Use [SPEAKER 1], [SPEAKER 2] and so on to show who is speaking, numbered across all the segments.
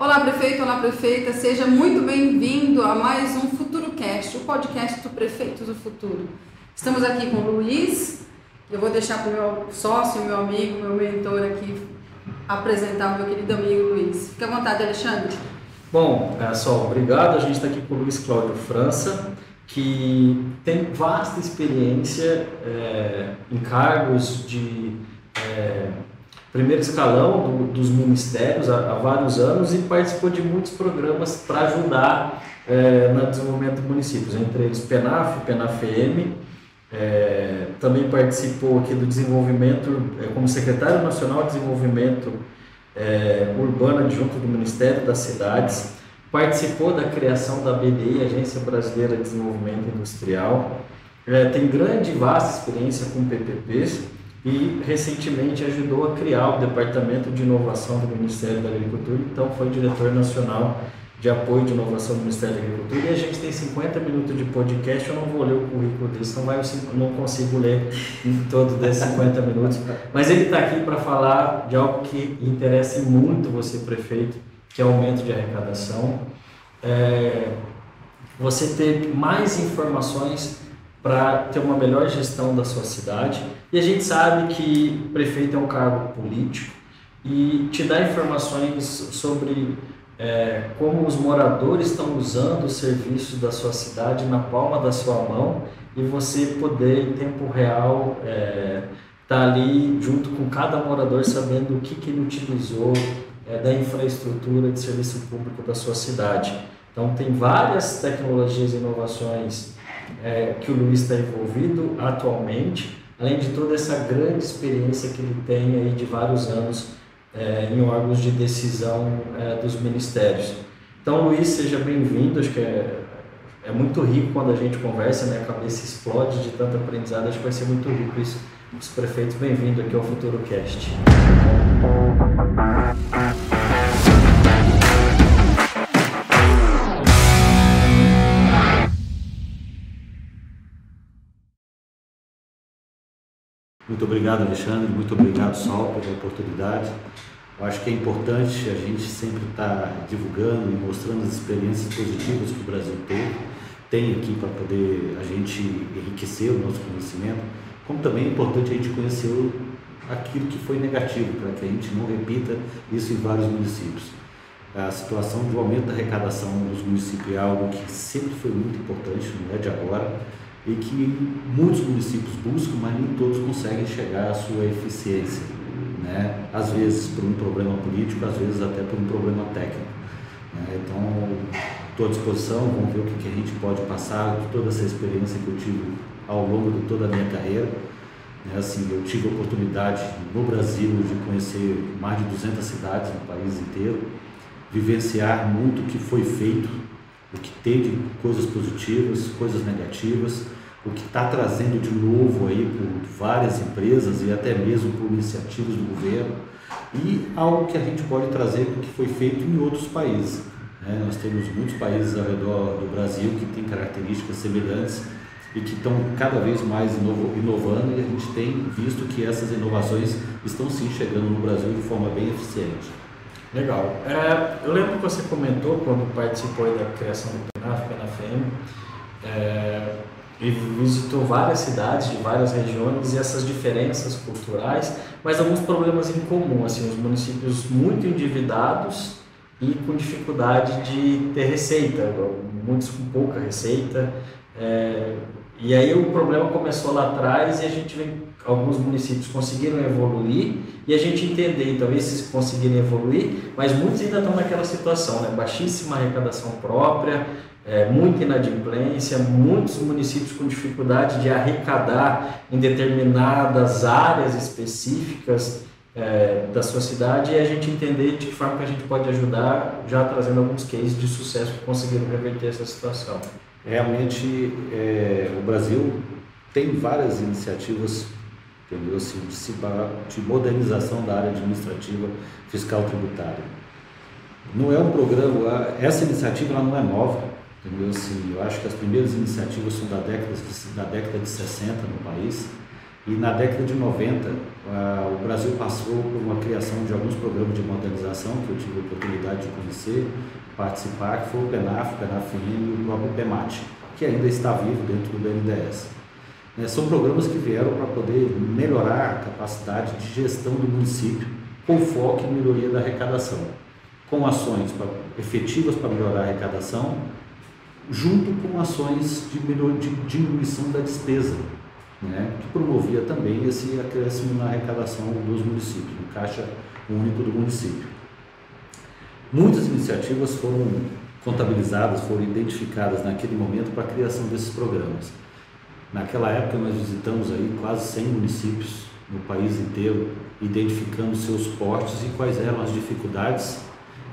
[SPEAKER 1] Olá, prefeito, olá, prefeita, seja muito bem-vindo a mais um Futuro Cast, o podcast do Prefeito do Futuro. Estamos aqui com o Luiz, eu vou deixar para o meu sócio, meu amigo, meu mentor aqui apresentar o meu querido amigo Luiz. Fique à vontade, Alexandre.
[SPEAKER 2] Bom, pessoal, obrigado. A gente está aqui com o Luiz Cláudio França, que tem vasta experiência é, em cargos de é, primeiro escalão do, dos ministérios há, há, vários anos e participou de muitos programas para ajudar é, no desenvolvimento de municípios, entre eles PENAF, PENAF-M, é, também participou aqui do desenvolvimento, é, como secretário nacional de desenvolvimento é, urbano adjunto do Ministério das Cidades, participou da criação da BDI, Agência Brasileira de Desenvolvimento Industrial, é, tem grande e vasta experiência com PPPs e recentemente ajudou a criar o Departamento de Inovação do Ministério da Agricultura, então foi diretor nacional de apoio de inovação do Ministério da Agricultura e a gente tem 50 minutos de podcast, eu não vou ler o currículo dele, senão eu não consigo ler em todo desses 50 minutos. Mas ele está aqui para falar de algo que interessa muito você, prefeito, que é o aumento de arrecadação. É, você ter mais informações para ter uma melhor gestão da sua cidade. E a gente sabe que prefeito é um cargo político e te dá informações sobre é, como os moradores estão usando os serviços da sua cidade na palma da sua mão e você poder em tempo real estar é, tá ali junto com cada morador sabendo o que, que ele utilizou é, da infraestrutura de serviço público da sua cidade. Então tem várias tecnologias e inovações é, que o Luiz está envolvido atualmente, além de toda essa grande experiência que ele tem aí de vários anos é, em órgãos de decisão é, dos ministérios. Então, Luiz, seja bem-vindo. Acho que é, é muito rico quando a gente conversa, né? a cabeça explode de tanto aprendizado. Acho que vai ser muito rico isso. Os prefeitos, bem-vindo aqui ao Futuro Cast.
[SPEAKER 3] Muito obrigado, Alexandre. Muito obrigado, Sol, pela oportunidade. Eu acho que é importante a gente sempre estar tá divulgando e mostrando as experiências positivas que o Brasil teve, tem aqui para poder a gente enriquecer o nosso conhecimento, como também é importante a gente conhecer aquilo que foi negativo, para que a gente não repita isso em vários municípios. A situação do aumento da arrecadação nos municípios é algo que sempre foi muito importante, não é de agora e que muitos municípios buscam, mas nem todos conseguem chegar à sua eficiência. Né? Às vezes por um problema político, às vezes até por um problema técnico. Né? Então, estou à disposição, vamos ver o que, que a gente pode passar de toda essa experiência que eu tive ao longo de toda a minha carreira. Né? Assim, eu tive a oportunidade no Brasil de conhecer mais de 200 cidades no país inteiro, vivenciar muito o que foi feito, o que teve coisas positivas, coisas negativas, o que está trazendo de novo aí por várias empresas e até mesmo por iniciativas do governo e algo que a gente pode trazer que foi feito em outros países. Né? Nós temos muitos países ao redor do Brasil que têm características semelhantes e que estão cada vez mais inovando e a gente tem visto que essas inovações estão sim chegando no Brasil de forma bem eficiente.
[SPEAKER 2] Legal. É, eu lembro que você comentou quando participou da criação do PNAF, PNAFM, é, visitou várias cidades de várias regiões e essas diferenças culturais, mas alguns problemas em comum, assim, os municípios muito endividados e com dificuldade de ter receita, muitos com pouca receita. É, e aí o problema começou lá atrás e a gente vem, alguns municípios conseguiram evoluir e a gente entender, então esses conseguirem evoluir, mas muitos ainda estão naquela situação, né? baixíssima arrecadação própria, é, muita inadimplência, muitos municípios com dificuldade de arrecadar em determinadas áreas específicas é, da sua cidade e a gente entender de que forma que a gente pode ajudar, já trazendo alguns cases de sucesso que conseguiram reverter essa situação.
[SPEAKER 3] Realmente, é, o Brasil tem várias iniciativas entendeu? Assim, de modernização da área administrativa fiscal tributária. Não é um programa, essa iniciativa ela não é nova, Entendeu? Assim, eu acho que as primeiras iniciativas são da década, da década de 60 no país E na década de 90, o Brasil passou por uma criação de alguns programas de modernização que eu tive a oportunidade de conhecer, participar, que foi o PENAF, o PENAFM e o próprio PEMAT, que ainda está vivo dentro do BNDES. Né, são programas que vieram para poder melhorar a capacidade de gestão do município, com foco em melhoria da arrecadação, com ações pra, efetivas para melhorar a arrecadação, junto com ações de, melhor, de diminuição da despesa, né, que promovia também esse acréscimo na arrecadação dos municípios, no caixa único do município. Muitas iniciativas foram contabilizadas, foram identificadas naquele momento para a criação desses programas. Naquela época nós visitamos aí quase 100 municípios no país inteiro, identificando seus portes e quais eram as dificuldades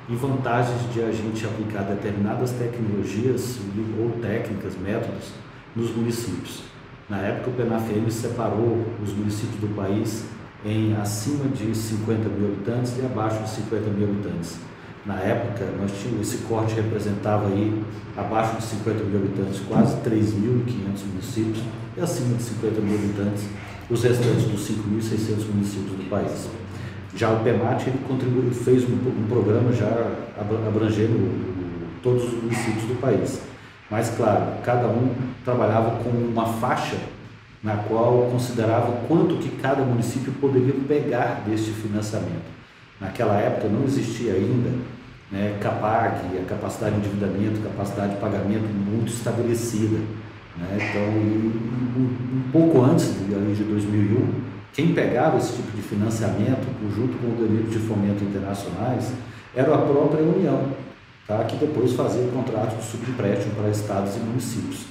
[SPEAKER 3] e vantagens de a gente aplicar determinadas tecnologias ou técnicas, métodos nos municípios. Na época, o PNAFM separou os municípios do país em acima de 50 mil habitantes e abaixo de 50 mil habitantes. Na época, nós tínhamos, esse corte representava aí, abaixo de 50 mil habitantes, quase 3.500 municípios, e acima de 50 mil habitantes, os restantes dos 5.600 municípios do país. Já o PEMAT ele contribuiu, fez um, um programa já abrangendo todos os municípios do país. Mas, claro, cada um trabalhava com uma faixa na qual considerava quanto que cada município poderia pegar deste financiamento. Naquela época não existia ainda né, CAPAC, a capacidade de endividamento, capacidade de pagamento muito estabelecida. Né? Então, um, pouco antes de 2001, quem pegava esse tipo de financiamento, junto com o organismos de fomento internacionais, era a própria União tá? que depois fazia contratos de subempréstimo para estados e municípios.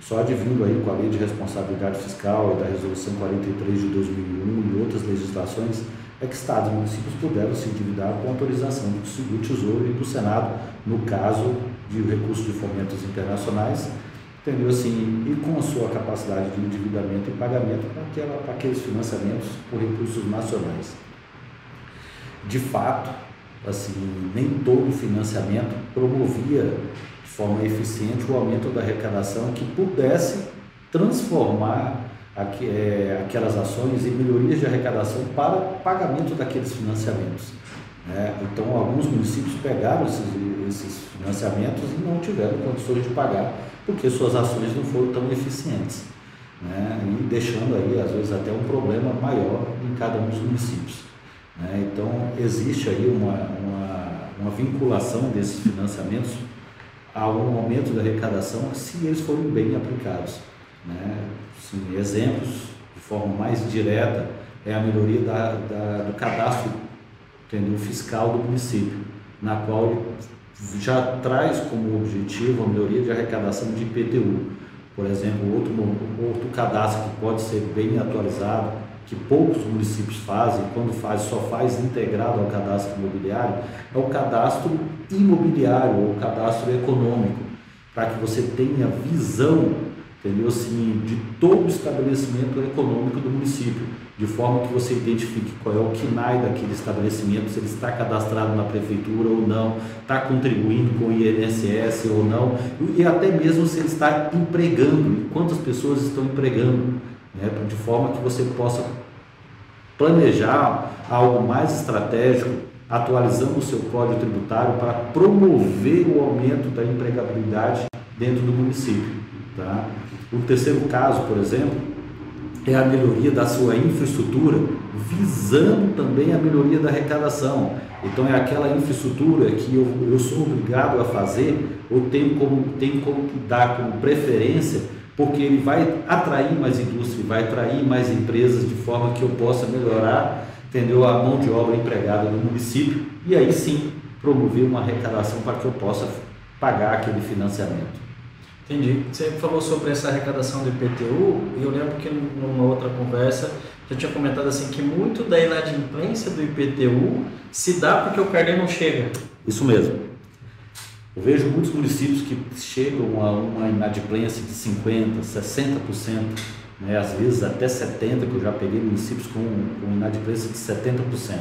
[SPEAKER 3] Só advindo aí com a Lei de Responsabilidade Fiscal e da Resolução 43 de 2001 e outras legislações, é que estados e municípios puderam se endividar com autorização do Tesouro e do Senado, no caso de recursos de fomentos internacionais, entendeu assim, e com a sua capacidade de endividamento e pagamento para, para aqueles financiamentos por recursos nacionais. De fato, assim, nem todo financiamento promovia de forma eficiente o aumento da arrecadação que pudesse transformar aqu é, aquelas ações em melhorias de arrecadação para pagamento daqueles financiamentos. Né? Então, alguns municípios pegaram esses, esses financiamentos e não tiveram condições de pagar porque suas ações não foram tão eficientes. Né? E deixando aí, às vezes, até um problema maior em cada um dos municípios. Né? Então, existe aí uma, uma, uma, vinculação desses financiamentos a um aumento da arrecadação se eles forem bem aplicados. Né? Sim, exemplos de forma mais direta é a melhoria da, da, do cadastro entendeu, fiscal do município, na qual já traz como objetivo a melhoria de arrecadação de IPTU. Por exemplo, outro, outro cadastro que pode ser bem atualizado que poucos municípios fazem, quando faz, só faz integrado ao cadastro imobiliário, é o cadastro imobiliário ou cadastro econômico, para que você tenha visão, entendeu? Assim, de todo o estabelecimento econômico do município, de forma que você identifique qual é o KINAI daquele estabelecimento, se ele está cadastrado na prefeitura ou não, está contribuindo com o INSS ou não, e até mesmo se ele está empregando, e quantas pessoas estão empregando né, de forma que você possa planejar algo mais estratégico, atualizando o seu código tributário para promover o aumento da empregabilidade dentro do município. Tá? O terceiro caso, por exemplo, é a melhoria da sua infraestrutura, visando também a melhoria da arrecadação. Então, é aquela infraestrutura que eu, eu sou obrigado a fazer, ou tenho como, tenho como dar como preferência porque ele vai atrair mais indústria, vai atrair mais empresas de forma que eu possa melhorar, entendeu, a mão de obra empregada no município e aí sim promover uma arrecadação para que eu possa pagar aquele financiamento.
[SPEAKER 2] Entendi. Você falou sobre essa arrecadação do IPTU e eu lembro que numa outra conversa já tinha comentado assim que muito da inadimplência do IPTU se dá porque o carnê não chega.
[SPEAKER 3] Isso mesmo. Eu vejo muitos municípios que chegam a uma inadimplência de 50%, 60%, né, às vezes até 70%, que eu já peguei municípios com, com inadimplência de 70%.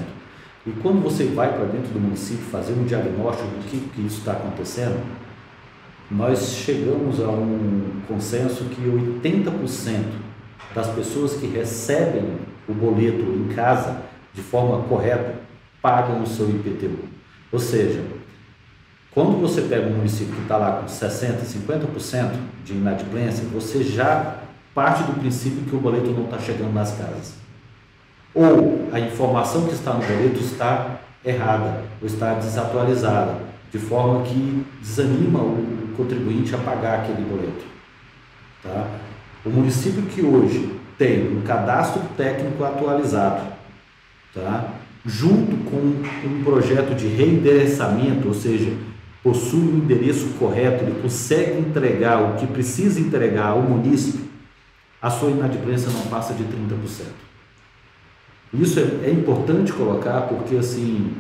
[SPEAKER 3] E quando você vai para dentro do município fazer um diagnóstico do que, que isso está acontecendo, nós chegamos a um consenso que 80% das pessoas que recebem o boleto em casa de forma correta pagam o seu IPTU. Ou seja, quando você pega um município que está lá com 60%, 50% de inadimplência, você já parte do princípio que o boleto não está chegando nas casas. Ou a informação que está no boleto está errada, ou está desatualizada, de forma que desanima o contribuinte a pagar aquele boleto. Tá? O município que hoje tem um cadastro técnico atualizado, tá? junto com um projeto de reendereçamento, ou seja, possui o endereço correto, ele consegue entregar o que precisa entregar ao município, a sua inadimplência não passa de 30%. Isso é, é importante colocar porque assim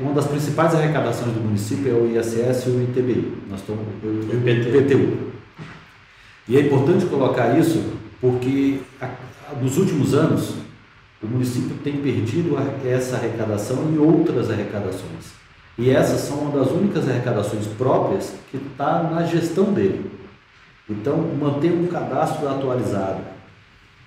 [SPEAKER 3] uma das principais arrecadações do município é o ISS e o ITBI, nós estamos, o IPTU. E é importante colocar isso porque nos últimos anos o município tem perdido essa arrecadação e outras arrecadações. E essas são uma das únicas arrecadações próprias que está na gestão dele. Então, manter um cadastro atualizado,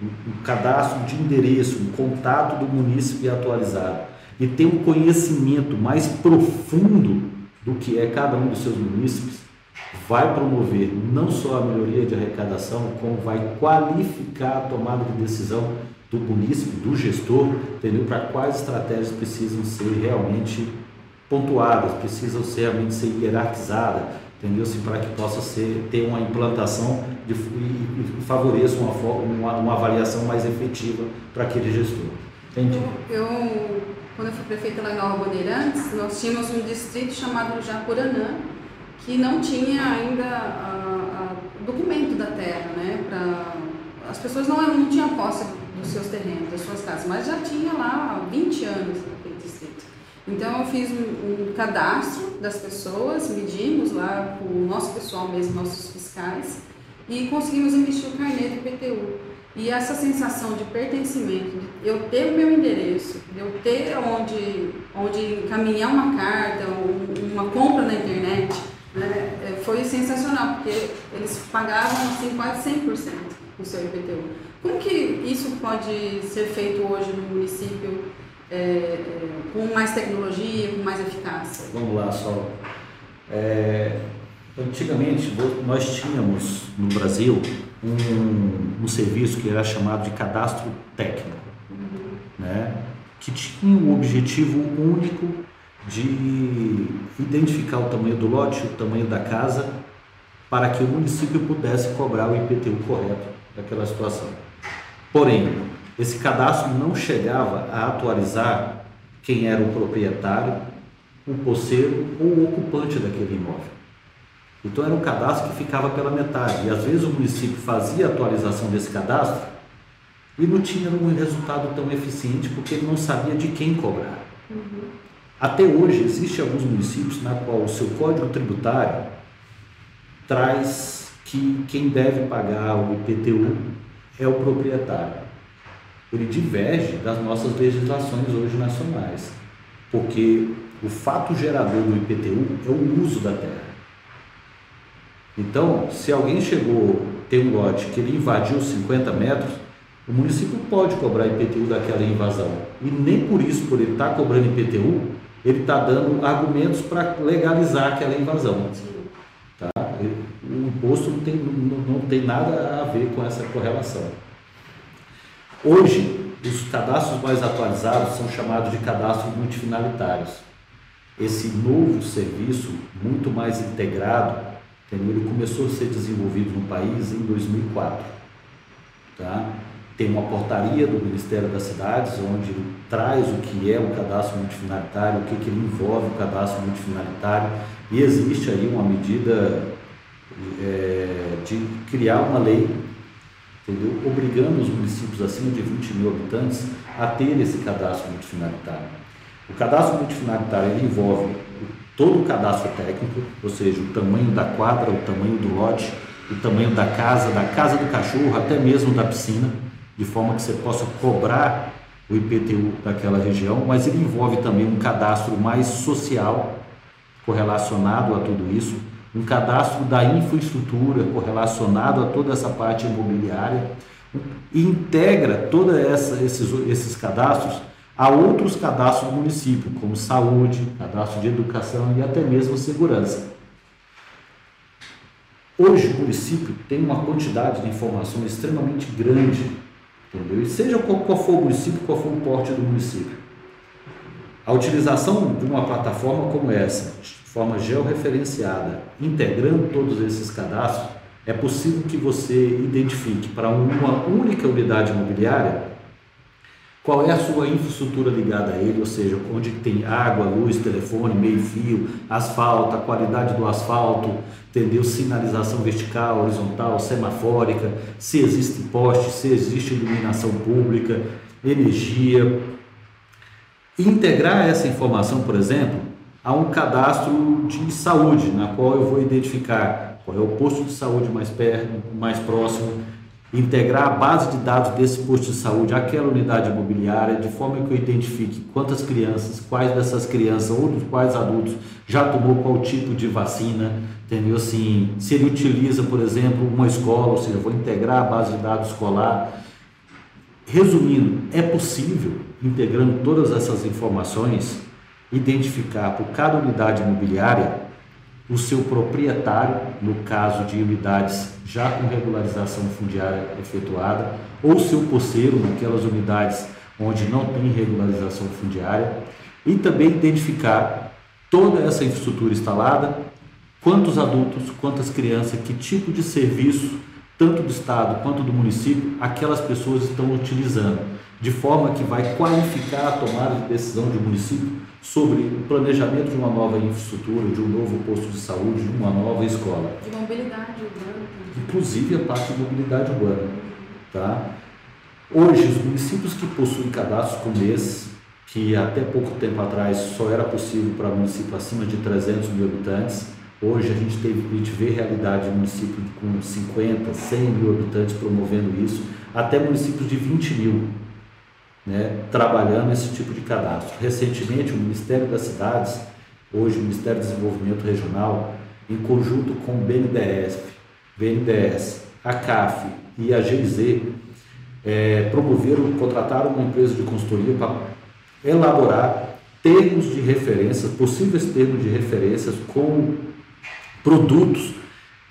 [SPEAKER 3] um cadastro de endereço, um contato do município atualizado e ter um conhecimento mais profundo do que é cada um dos seus municípios, vai promover não só a melhoria de arrecadação, como vai qualificar a tomada de decisão do município, do gestor, entendeu? Para quais estratégias precisam ser realmente pontuadas, precisam ser realmente ser hierarquizadas, entendeu? Assim, para que possa ser, ter uma implantação de, e, favoreça uma, uma, uma avaliação mais efetiva para aquele gestor.
[SPEAKER 1] Entendi. Eu, eu, quando eu fui prefeita lá em Nova Bandeirantes, nós tínhamos um distrito chamado Japuranã, que não tinha ainda a documento da terra, né? Pra, as pessoas não, não tinham posse dos seus terrenos, das suas casas, mas já tinha lá há 20 anos. Então eu fiz um, um cadastro das pessoas, medimos lá com o nosso pessoal mesmo, nossos fiscais, e conseguimos emitir o carnê do IPTU. E essa sensação de pertencimento, de eu ter o meu endereço, de eu ter onde, onde encaminhar uma carta, uma compra na internet, né, é, foi sensacional, porque eles pagavam assim, quase 100% o seu IPTU. Como que isso pode ser feito hoje no município é, é, com mais tecnologia, com mais eficácia?
[SPEAKER 3] Vamos lá, Sol. É, antigamente, nós tínhamos no Brasil um, um serviço que era chamado de cadastro técnico, uhum. né? que tinha o objetivo único de identificar o tamanho do lote, o tamanho da casa, para que o município pudesse cobrar o IPTU correto daquela situação. Porém, esse cadastro não chegava a atualizar quem era o proprietário, o poceiro ou o ocupante daquele imóvel. Então era um cadastro que ficava pela metade. E às vezes o município fazia a atualização desse cadastro e não tinha um resultado tão eficiente porque ele não sabia de quem cobrar. Uhum. Até hoje existem alguns municípios na qual o seu código tributário traz que quem deve pagar o IPTU é o proprietário. Ele diverge das nossas legislações hoje nacionais, porque o fato gerador do IPTU é o uso da terra. Então, se alguém chegou, tem um lote que ele invadiu 50 metros, o município pode cobrar IPTU daquela invasão. E nem por isso, por ele estar tá cobrando IPTU, ele está dando argumentos para legalizar aquela invasão. Tá? O imposto não tem, não, não tem nada a ver com essa correlação. Hoje, os cadastros mais atualizados são chamados de cadastros multifinalitários. Esse novo serviço, muito mais integrado, ele começou a ser desenvolvido no país em 2004. Tá? Tem uma portaria do Ministério das Cidades, onde traz o que é o cadastro multifinalitário, o que, que ele envolve o cadastro multifinalitário, e existe aí uma medida é, de criar uma lei, entendeu? obrigando os municípios acima de 20 mil habitantes a ter esse cadastro multifinalitário. O cadastro multifinalitário ele envolve todo o cadastro técnico, ou seja, o tamanho da quadra, o tamanho do lote, o tamanho da casa, da casa do cachorro, até mesmo da piscina, de forma que você possa cobrar o IPTU daquela região, mas ele envolve também um cadastro mais social correlacionado a tudo isso, um cadastro da infraestrutura correlacionado a toda essa parte imobiliária e integra todos esses, esses cadastros a outros cadastros do município, como saúde, cadastro de educação e até mesmo segurança. Hoje o município tem uma quantidade de informações extremamente grande, entendeu? E seja qual, qual for o município, qual for o porte do município. A utilização de uma plataforma como essa, forma georreferenciada, integrando todos esses cadastros, é possível que você identifique para uma única unidade imobiliária qual é a sua infraestrutura ligada a ele, ou seja, onde tem água, luz, telefone, meio-fio, asfalto, a qualidade do asfalto, entendeu? Sinalização vertical, horizontal, semafórica, se existe poste, se existe iluminação pública, energia. Integrar essa informação, por exemplo, a um cadastro de saúde, na qual eu vou identificar qual é o posto de saúde mais perto, mais próximo, integrar a base de dados desse posto de saúde àquela unidade imobiliária, de forma que eu identifique quantas crianças, quais dessas crianças ou dos quais adultos já tomou qual tipo de vacina, entendeu? Assim, se ele utiliza, por exemplo, uma escola, ou seja, eu vou integrar a base de dados escolar. Resumindo, é possível, integrando todas essas informações, identificar por cada unidade imobiliária o seu proprietário, no caso de unidades já com regularização fundiária efetuada, ou seu posseiro, naquelas unidades onde não tem regularização fundiária, e também identificar toda essa infraestrutura instalada, quantos adultos, quantas crianças, que tipo de serviço, tanto do Estado quanto do município, aquelas pessoas estão utilizando, de forma que vai qualificar a tomada de decisão de município sobre o planejamento de uma nova infraestrutura, de um novo posto de saúde, de uma nova escola.
[SPEAKER 1] De mobilidade urbana.
[SPEAKER 3] Inclusive a parte de mobilidade urbana. Tá? Hoje, os municípios que possuem cadastros como esse, que até pouco tempo atrás só era possível para municípios acima de 300 mil habitantes, hoje a gente, teve, a gente vê realidade de municípios com 50, 100 mil habitantes promovendo isso, até municípios de 20 mil né, trabalhando esse tipo de cadastro. Recentemente, o Ministério das Cidades, hoje o Ministério do Desenvolvimento Regional, em conjunto com o BNDES, BNDES a CAF e a GIZ, é, promoveram, contrataram uma empresa de consultoria para elaborar termos de referência, possíveis termos de referências com produtos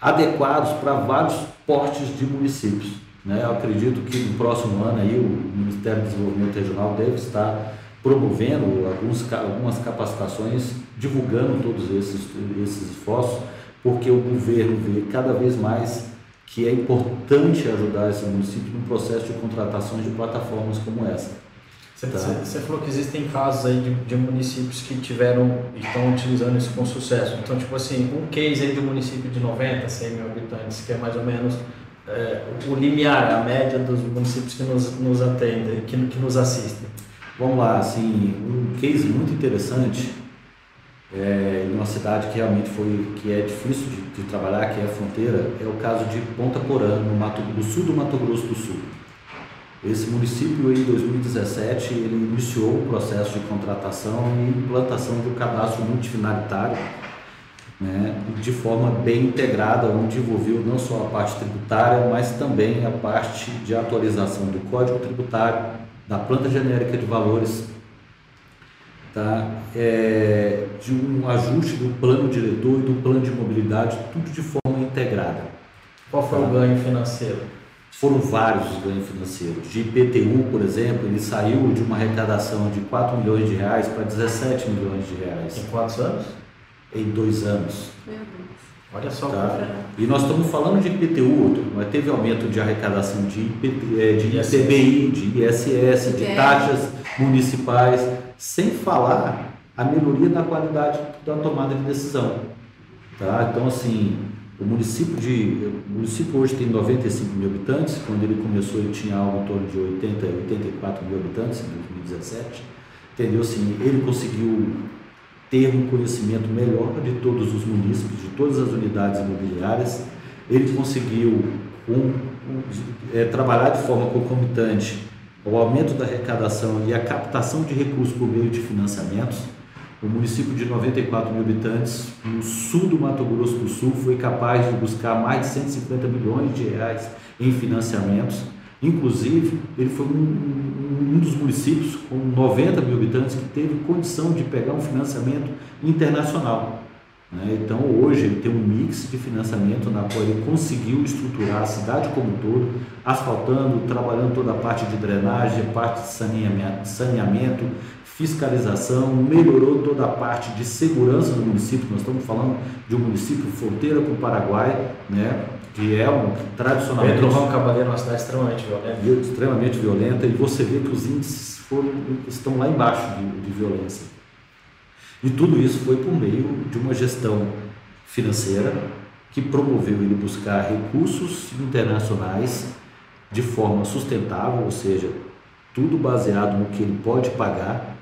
[SPEAKER 3] adequados para vários portes de municípios. Né? Eu acredito que no próximo ano aí o Ministério do Desenvolvimento Regional deve estar promovendo alguns, algumas capacitações, divulgando todos esses, esses esforços, porque o governo vê cada vez mais que é importante ajudar esse município no processo de contratação de plataformas como essa.
[SPEAKER 2] Você, tá? falou que existem casos aí de, de municípios que tiveram e estão utilizando isso com sucesso. Então, tipo assim, um case aí de um município de 90, 100 mil habitantes, que é mais ou menos é, o limiar, a média dos municípios que nos, nos atendem, que, que nos assistem?
[SPEAKER 3] Vamos lá, assim, um case muito interessante é, em uma cidade que realmente foi, que é difícil de, de, trabalhar, que é a fronteira, é o caso de Ponta Porã, no, Mato, no sul do Mato Grosso do Sul. Esse município, em 2017, ele iniciou o processo de contratação e implantação um cadastro multifinalitário né, de forma bem integrada, onde envolveu não só a parte tributária, mas também a parte de atualização do Código Tributário, da planta genérica de valores, tá, é, de um ajuste do plano diretor e do plano de mobilidade, tudo de forma integrada.
[SPEAKER 2] Qual foi tá? o ganho financeiro?
[SPEAKER 3] Foram vários os ganhos financeiros. De IPTU, por exemplo, ele saiu de uma arrecadação de 4 milhões de reais para 17 milhões de reais.
[SPEAKER 2] Em quantos anos?
[SPEAKER 3] Em dois anos.
[SPEAKER 2] Olha só.
[SPEAKER 3] Tá? E nós estamos falando de IPTU, mas teve aumento de arrecadação de, IPT, é, de ICBI, de ISS, de taxas municipais, sem falar a melhoria da qualidade da tomada de decisão. Tá? Então, assim, o município, de, o município hoje tem 95 mil habitantes, quando ele começou ele tinha algo em torno de 80, 84 mil habitantes em 2017. Entendeu? Assim, ele conseguiu ter um conhecimento melhor de todos os municípios, de todas as unidades imobiliárias. Ele conseguiu um, um, é, trabalhar de forma concomitante o aumento da arrecadação e a captação de recursos por meio de financiamentos. o município de 94 mil habitantes, no sul do Mato Grosso do Sul, foi capaz de buscar mais de 150 milhões de reais em financiamentos. Inclusive, ele foi um, um dos municípios com 90 mil habitantes que teve condição de pegar um financiamento internacional. Né? Então, hoje, ele tem um mix de financiamento na qual ele conseguiu estruturar a cidade como um todo, asfaltando, trabalhando toda a parte de drenagem, parte de saneamento, saneamento fiscalização, melhorou toda a parte de segurança do município. Nós estamos falando de um município fronteira com o Paraguai, né? Que é um tradicionalmente.
[SPEAKER 2] Pedro João Cavaleiro é uma cidade extremamente violenta.
[SPEAKER 3] Extremamente violenta, e você vê que os índices foram, estão lá embaixo de, de violência. E tudo isso foi por meio de uma gestão financeira que promoveu ele buscar recursos internacionais de forma sustentável, ou seja, tudo baseado no que ele pode pagar,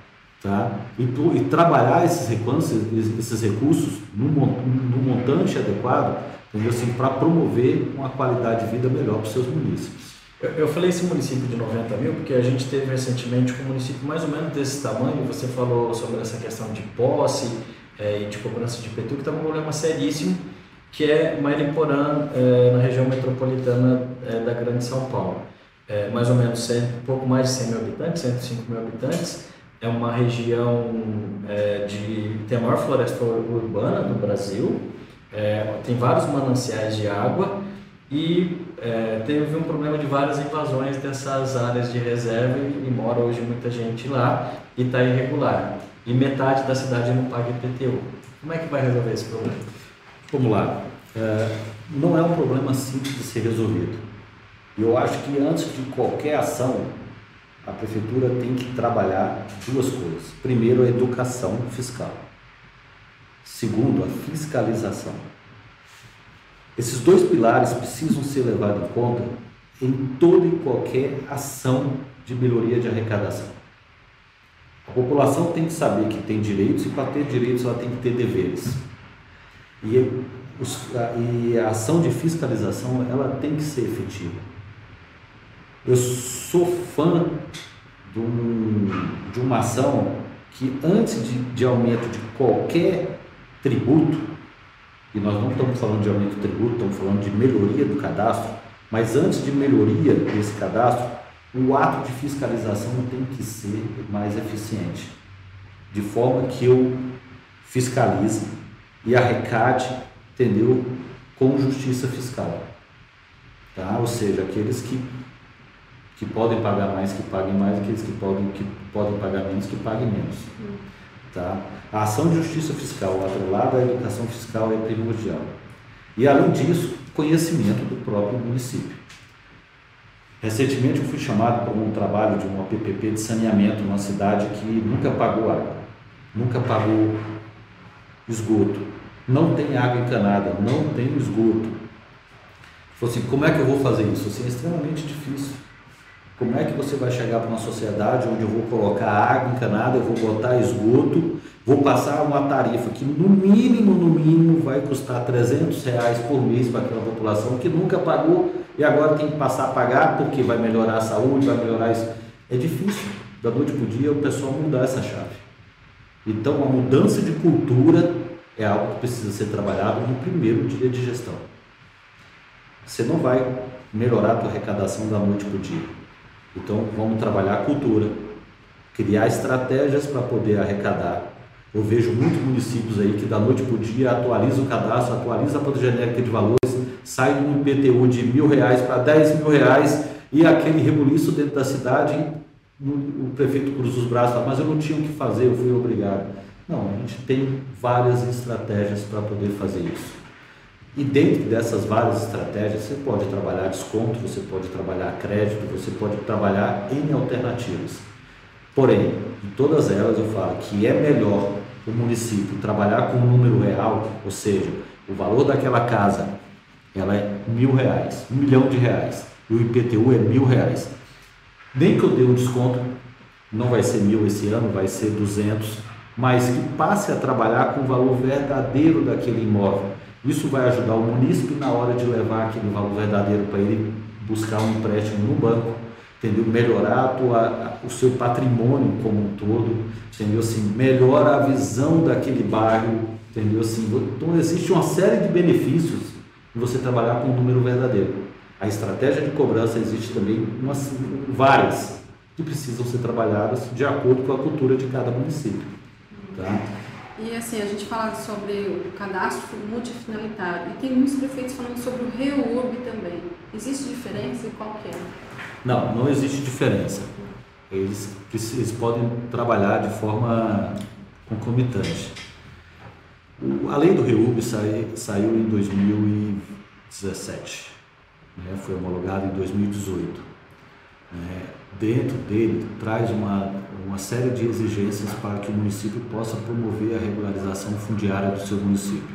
[SPEAKER 3] tá? E, e trabalhar esses recursos, esses recursos no montante adequado, assim, para promover uma qualidade de vida melhor para os seus municípios.
[SPEAKER 2] Eu, eu, falei esse município de 90 mil porque a gente teve recentemente um município mais ou menos desse tamanho. Você falou sobre essa questão de posse é, e de cobrança de IPTU, que está um problema seríssimo, que é Mariporã, é, na região metropolitana é, da Grande São Paulo. É, mais ou menos 100, um pouco mais de 100 mil habitantes, 105 mil habitantes. É uma região de tem a maior floresta urbana do Brasil. É, tem vários mananciais de água e é, teve um problema de várias invasões dessas áreas de reserva e, e mora hoje muita gente lá e está irregular. E metade da cidade não paga IPTU. Como é que vai resolver esse problema?
[SPEAKER 3] Vamos lá. É, não é um problema simples de ser resolvido. Eu acho que antes de qualquer ação, a prefeitura tem que trabalhar duas coisas. Primeiro, a educação fiscal. Segundo, a fiscalização. Esses dois pilares precisam ser levados em conta em toda e qualquer ação de melhoria de arrecadação. A população tem que saber que tem direitos e para ter direitos ela tem que ter deveres. E, os, a, e a ação de fiscalização ela tem que ser efetiva. Eu sou fã de, um, de uma ação que antes de, de aumento de qualquer tributo, e nós não estamos falando de aumento de tributo, estamos falando de melhoria do cadastro, mas antes de melhoria desse cadastro, o ato de fiscalização tem que ser mais eficiente, de forma que eu fiscalize e arrecade, entendeu, com justiça fiscal. Tá? Ou seja, aqueles que, que podem pagar mais, que paguem mais, aqueles que podem, que podem pagar menos, que paguem menos. Tá? A ação de justiça fiscal atrelada à educação fiscal é primordial. E, além disso, conhecimento do próprio município. Recentemente eu fui chamado para um trabalho de uma PPP de saneamento numa cidade que nunca pagou água, nunca pagou esgoto, não tem água encanada, não tem esgoto. Falei assim, como é que eu vou fazer isso? Assim, é extremamente difícil. Como é que você vai chegar para uma sociedade onde eu vou colocar água encanada, eu vou botar esgoto, vou passar uma tarifa que no mínimo, no mínimo vai custar 300 reais por mês para aquela população que nunca pagou e agora tem que passar a pagar porque vai melhorar a saúde, vai melhorar isso. É difícil, da noite para o dia, o pessoal mudar essa chave. Então, a mudança de cultura é algo que precisa ser trabalhado no primeiro dia de gestão. Você não vai melhorar a tua arrecadação da noite para o dia. Então vamos trabalhar a cultura, criar estratégias para poder arrecadar. Eu vejo muitos municípios aí que da noite para o dia atualiza o cadastro, atualiza a planta genérica de valores, sai de um IPTU de mil reais para dez mil reais e aquele rebuliço dentro da cidade, o prefeito cruza os braços, mas eu não tinha o que fazer, eu fui obrigado. Não, a gente tem várias estratégias para poder fazer isso. E dentro dessas várias estratégias, você pode trabalhar desconto, você pode trabalhar crédito, você pode trabalhar em alternativas. Porém, em todas elas eu falo que é melhor o município trabalhar com um número real, ou seja, o valor daquela casa ela é mil reais, um milhão de reais, e o IPTU é mil reais. Nem que eu dê um desconto, não vai ser mil esse ano, vai ser duzentos, mas que passe a trabalhar com o valor verdadeiro daquele imóvel isso vai ajudar o munícipe na hora de levar aquele valor verdadeiro para ele buscar um empréstimo no banco. entendeu? Melhorar a tua, o seu patrimônio como um todo, entendeu? Assim, melhora a visão daquele bairro, entendeu? Assim, então existe uma série de benefícios em você trabalhar com um número verdadeiro. A estratégia de cobrança existe também umas, várias que precisam ser trabalhadas de acordo com a cultura de cada município. Tá?
[SPEAKER 1] E assim, a gente fala sobre o cadastro multifinalitário e tem muitos prefeitos falando sobre o REURB também. Existe diferença e qual que é?
[SPEAKER 3] Não, não existe diferença. Eles, eles podem trabalhar de forma concomitante. A lei do REURB saiu em 2017, né? foi homologada em 2018. Né? Dentro dele traz uma, uma série de exigências para que o município possa promover a regularização fundiária do seu município.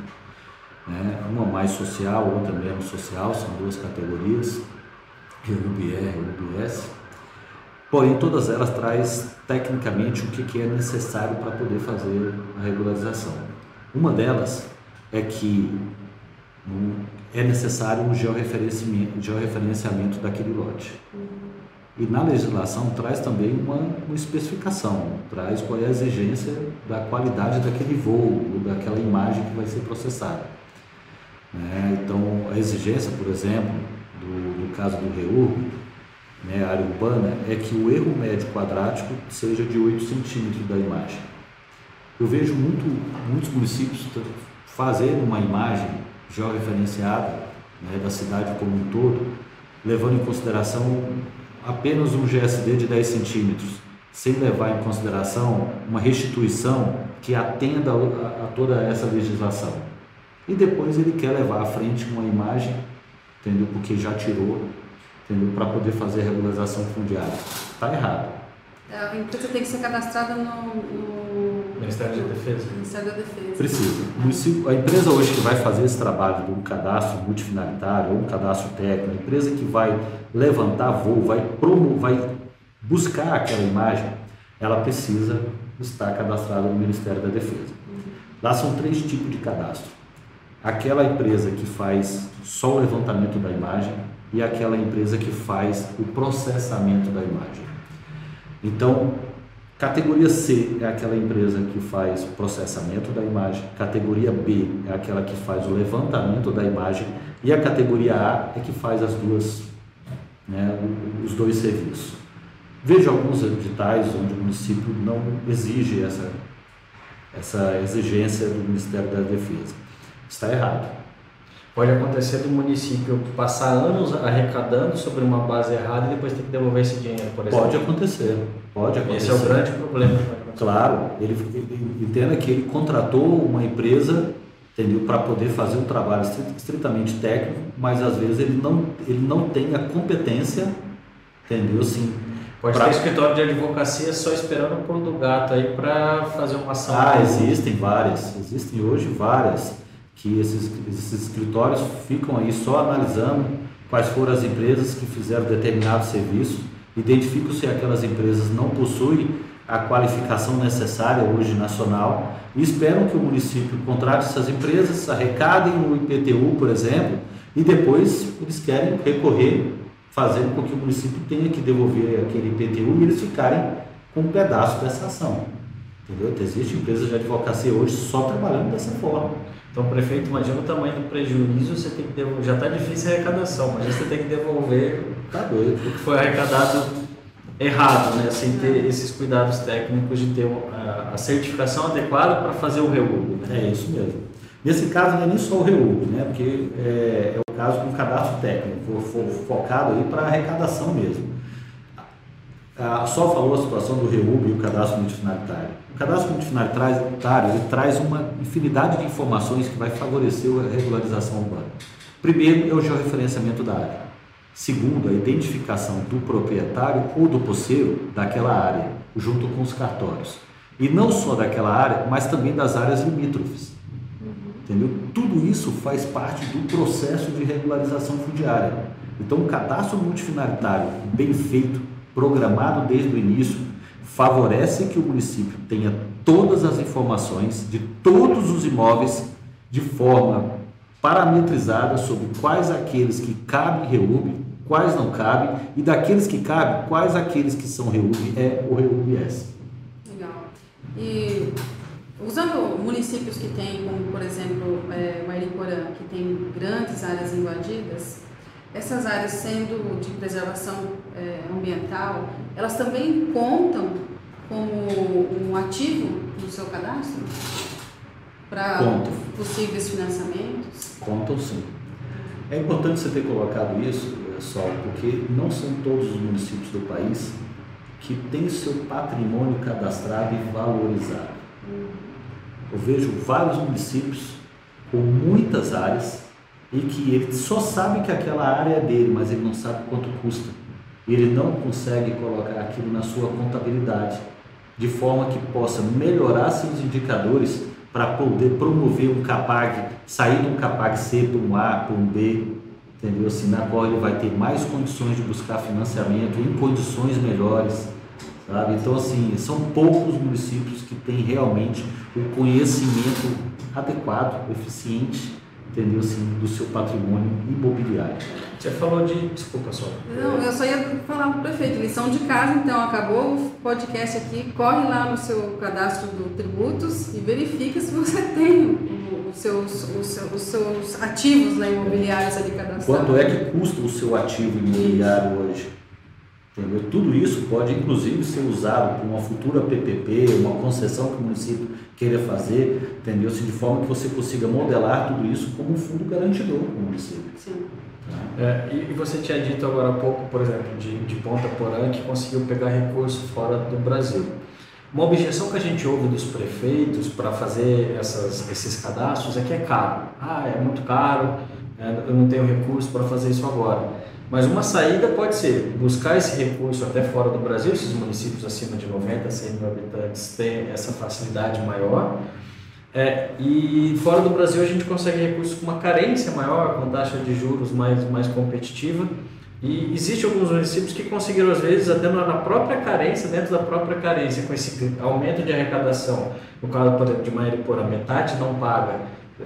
[SPEAKER 3] Né? Uma mais social, outra menos social, são duas categorias, RUBR e RUBS. Porém, todas elas traz tecnicamente o que é necessário para poder fazer a regularização. Uma delas é que é necessário um georreferenciamento, daquele lote. E na legislação traz também uma, uma, especificação, traz qual é a exigência da qualidade daquele voo, ou daquela imagem que vai ser processada. Né? Então, a exigência, por exemplo, do, do caso do REURB, né, área urbana, é que o erro médio quadrático seja de 8 centímetros da imagem. Eu vejo muito, muitos municípios fazendo uma imagem georreferenciada né, da cidade como um todo, levando em consideração apenas um GSD de 10 centímetros, sem levar em consideração uma restituição que atenda a, toda essa legislação. E depois ele quer levar à frente uma imagem, entendeu? Porque já tirou? Para poder fazer a regularização fundiária. Está errado.
[SPEAKER 1] É, a empresa tem que ser cadastrada no, no
[SPEAKER 2] Ministério da Defesa.
[SPEAKER 1] Ministério da Defesa.
[SPEAKER 3] Precisa. A empresa hoje que vai fazer esse trabalho de um cadastro multifinalitário ou um cadastro técnico, a empresa que vai levantar voo, vai, promo, vai buscar aquela imagem, ela precisa estar cadastrada no Ministério da Defesa. Lá são três tipos de cadastro. Aquela empresa que faz só o levantamento da imagem e aquela empresa que faz o processamento da imagem. Então, categoria C é aquela empresa que faz processamento da imagem, categoria B é aquela que faz o levantamento da imagem e a categoria A é que faz as duas, né, os dois serviços. Veja alguns editais onde o município não exige essa, essa exigência do Ministério da Defesa. Está errado.
[SPEAKER 2] Pode acontecer do município passar anos arrecadando sobre uma base errada e depois ter que devolver esse dinheiro, por exemplo.
[SPEAKER 3] Pode acontecer, pode acontecer.
[SPEAKER 2] Esse é o grande problema.
[SPEAKER 3] Claro, ele, ele entenda que ele contratou uma empresa entendeu? Para poder fazer um trabalho estritamente técnico, mas às vezes ele não, ele não tem a competência, entendeu? Sim.
[SPEAKER 2] Pode pra... ter escritório de advocacia só esperando o pulo do gato aí para fazer uma ação.
[SPEAKER 3] Ah, existem várias, existem hoje várias que esses, esses escritórios ficam aí só analisando quais foram as empresas que fizeram determinado serviço, identificam se aquelas empresas não possuem a qualificação necessária hoje nacional e esperam que o município contrate essas empresas, arrecadem o IPTU, por exemplo, e depois eles querem recorrer, fazendo com que o município tenha que devolver aquele IPTU e eles ficarem com um pedaço dessa ação. Entendeu? Existem empresas de advocacia hoje só trabalhando dessa forma.
[SPEAKER 2] Então, prefeito, imagina o tamanho do prejuízo, você tem que devolver, já está difícil a arrecadação, mas você tem que devolver
[SPEAKER 3] tá doido.
[SPEAKER 2] o que foi arrecadado errado, né? sem ter esses cuidados técnicos de ter a certificação adequada para fazer o reúbo.
[SPEAKER 3] Né? É isso mesmo. Nesse caso não é nem só o reúbo, né? porque é, é o caso do cadastro técnico, focado aí para arrecadação mesmo. A Sol falou a situação do reúbo e o cadastro multifinalitário. O cadastro multifinalitário ele traz uma infinidade de informações que vai favorecer a regularização urbana. Primeiro é o georreferenciamento da área. Segundo, a identificação do proprietário ou do poceiro daquela área, junto com os cartórios. E não só daquela área, mas também das áreas limítrofes. Entendeu? Tudo isso faz parte do processo de regularização fundiária. Então, o cadastro multifinalitário bem feito, programado desde o início, favorece que o município tenha todas as informações de todos os imóveis de forma parametrizada sobre quais aqueles que cabem REUB, quais não cabem, e daqueles que cabem, quais aqueles que são REUB é o REUB S.
[SPEAKER 1] Legal. E usando municípios que têm, como por exemplo é, que tem grandes áreas invadidas, essas áreas sendo de preservação é, ambiental, elas também contam como um ativo no seu cadastro? Para possíveis financiamentos?
[SPEAKER 3] Contam sim. É importante você ter colocado isso, Sol, porque não são todos os municípios do país que têm seu patrimônio cadastrado e valorizado. Eu vejo vários municípios com muitas áreas e que ele só sabe que aquela área é dele, mas ele não sabe quanto custa. Ele não consegue colocar aquilo na sua contabilidade, de forma que possa melhorar seus indicadores para poder promover um CAPAG, sair de um CAPAG C para um A, para um B, entendeu? Assim, na qual ele vai ter mais condições de buscar financiamento em condições melhores, sabe? Então, assim, são poucos municípios que têm realmente o conhecimento adequado, eficiente, entendeu? Assim, do seu patrimônio imobiliário.
[SPEAKER 2] Você falou de. Desculpa só.
[SPEAKER 1] Não, eu só ia falar para o prefeito. Lição de casa, então, acabou o podcast aqui. Corre lá no seu cadastro do tributos e verifica se você tem os seus, os seus, os seus ativos né, imobiliários ali cadastrados.
[SPEAKER 3] Quanto é que custa o seu ativo imobiliário isso. hoje? Entendeu? Tudo isso pode, inclusive, ser usado para uma futura PPP, uma concessão que o município queira fazer, entendeu? Se de forma que você consiga modelar tudo isso como um fundo garantidor para o município.
[SPEAKER 1] Sim.
[SPEAKER 2] É, e, você tinha dito agora há pouco, por exemplo, de, de Ponta Porã, que conseguiu pegar recursos fora do Brasil. Uma objeção que a gente ouve dos prefeitos para fazer essas, esses cadastros é que é caro. Ah, é muito caro, é, eu não tenho recurso para fazer isso agora. Mas uma saída pode ser buscar esse recurso até fora do Brasil, esses municípios acima de 90, 100 mil habitantes têm essa facilidade maior é, e fora do Brasil a gente consegue recursos com uma carência maior, com taxa de juros mais, mais competitiva. E existem alguns municípios que conseguiram, às vezes, até na própria carência, dentro da própria carência, com esse aumento de arrecadação. No caso, por exemplo, de Mairipora, metade não paga.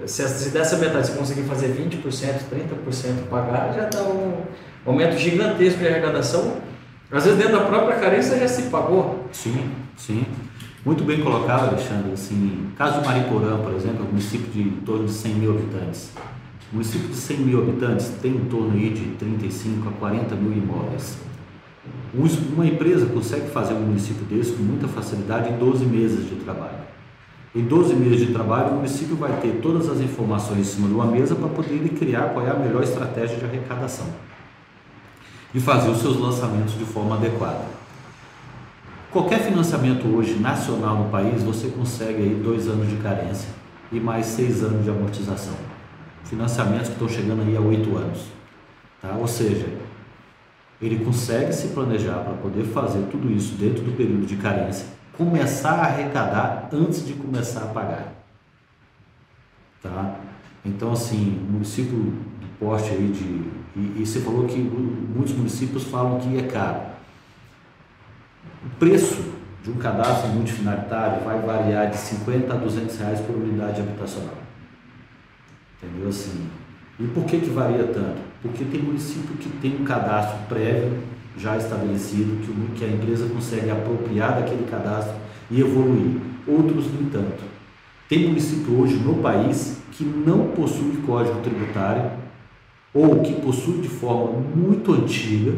[SPEAKER 2] Se, se dessa metade você conseguir fazer 20%, 30% pagar, já dá um aumento gigantesco de arrecadação. Às vezes, dentro da própria carência já se pagou.
[SPEAKER 3] Sim, sim. Muito bem colocado, Alexandre. Assim, caso de Mariporã, por exemplo, é um município de em torno de 100 mil habitantes. O município de 100 mil habitantes tem em torno aí de 35 a 40 mil imóveis. Uma empresa consegue fazer um município desse com muita facilidade em 12 meses de trabalho. Em 12 meses de trabalho, o município vai ter todas as informações em cima de uma mesa para poder criar qual é a melhor estratégia de arrecadação e fazer os seus lançamentos de forma adequada. Qualquer financiamento hoje nacional no país, você consegue aí dois anos de carência e mais seis anos de amortização. Financiamentos que estão chegando aí a oito anos. Tá? Ou seja, ele consegue se planejar para poder fazer tudo isso dentro do período de carência, começar a arrecadar antes de começar a pagar. Tá? Então, assim, o município do porte aí de. E, e você falou que muitos municípios falam que é caro. O preço de um cadastro multifinalitário vai variar de 50 a 200 reais por unidade habitacional. Entendeu assim? E por que que varia tanto? Porque tem município que tem um cadastro prévio já estabelecido, que, que a empresa consegue apropriar daquele cadastro e evoluir. Outros, no entanto. Tem município hoje no país que não possui código tributário ou que possui de forma muito antiga,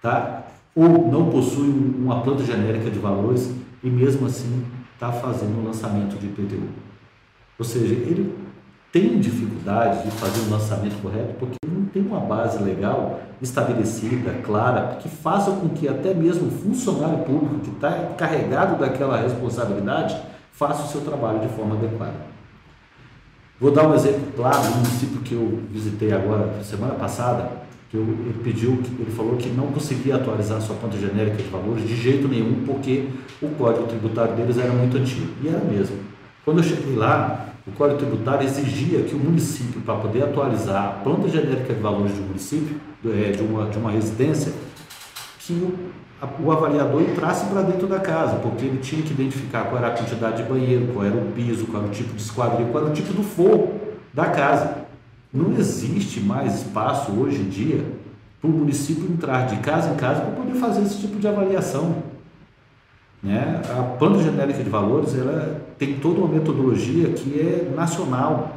[SPEAKER 3] tá? ou não possui uma planta genérica de valores e mesmo assim está fazendo o lançamento de IPTU. Ou seja, ele tem dificuldade de fazer um lançamento correto porque não tem uma base legal estabelecida, clara, que faça com que até mesmo o funcionário público que está carregado daquela responsabilidade faça o seu trabalho de forma adequada. Vou dar um exemplo claro do município que eu visitei agora, semana passada, que eu, ele pediu, ele falou que não conseguia atualizar sua conta genérica de valores de jeito nenhum, porque o código tributário deles era muito antigo. E era mesmo. Quando eu cheguei lá, o código tributário exigia que o município, para poder atualizar a planta genérica de valores de um município, é, de uma, de uma residência, que o avaliador entrasse para dentro da casa, porque ele tinha que identificar qual era a quantidade de banheiro, qual era o piso, qual era o tipo de esquadrilho, qual era o tipo do forro da casa. Não existe mais espaço hoje em dia para o município entrar de casa em casa para poder fazer esse tipo de avaliação. Né? A planta genérica de valores ela tem toda uma metodologia que é nacional.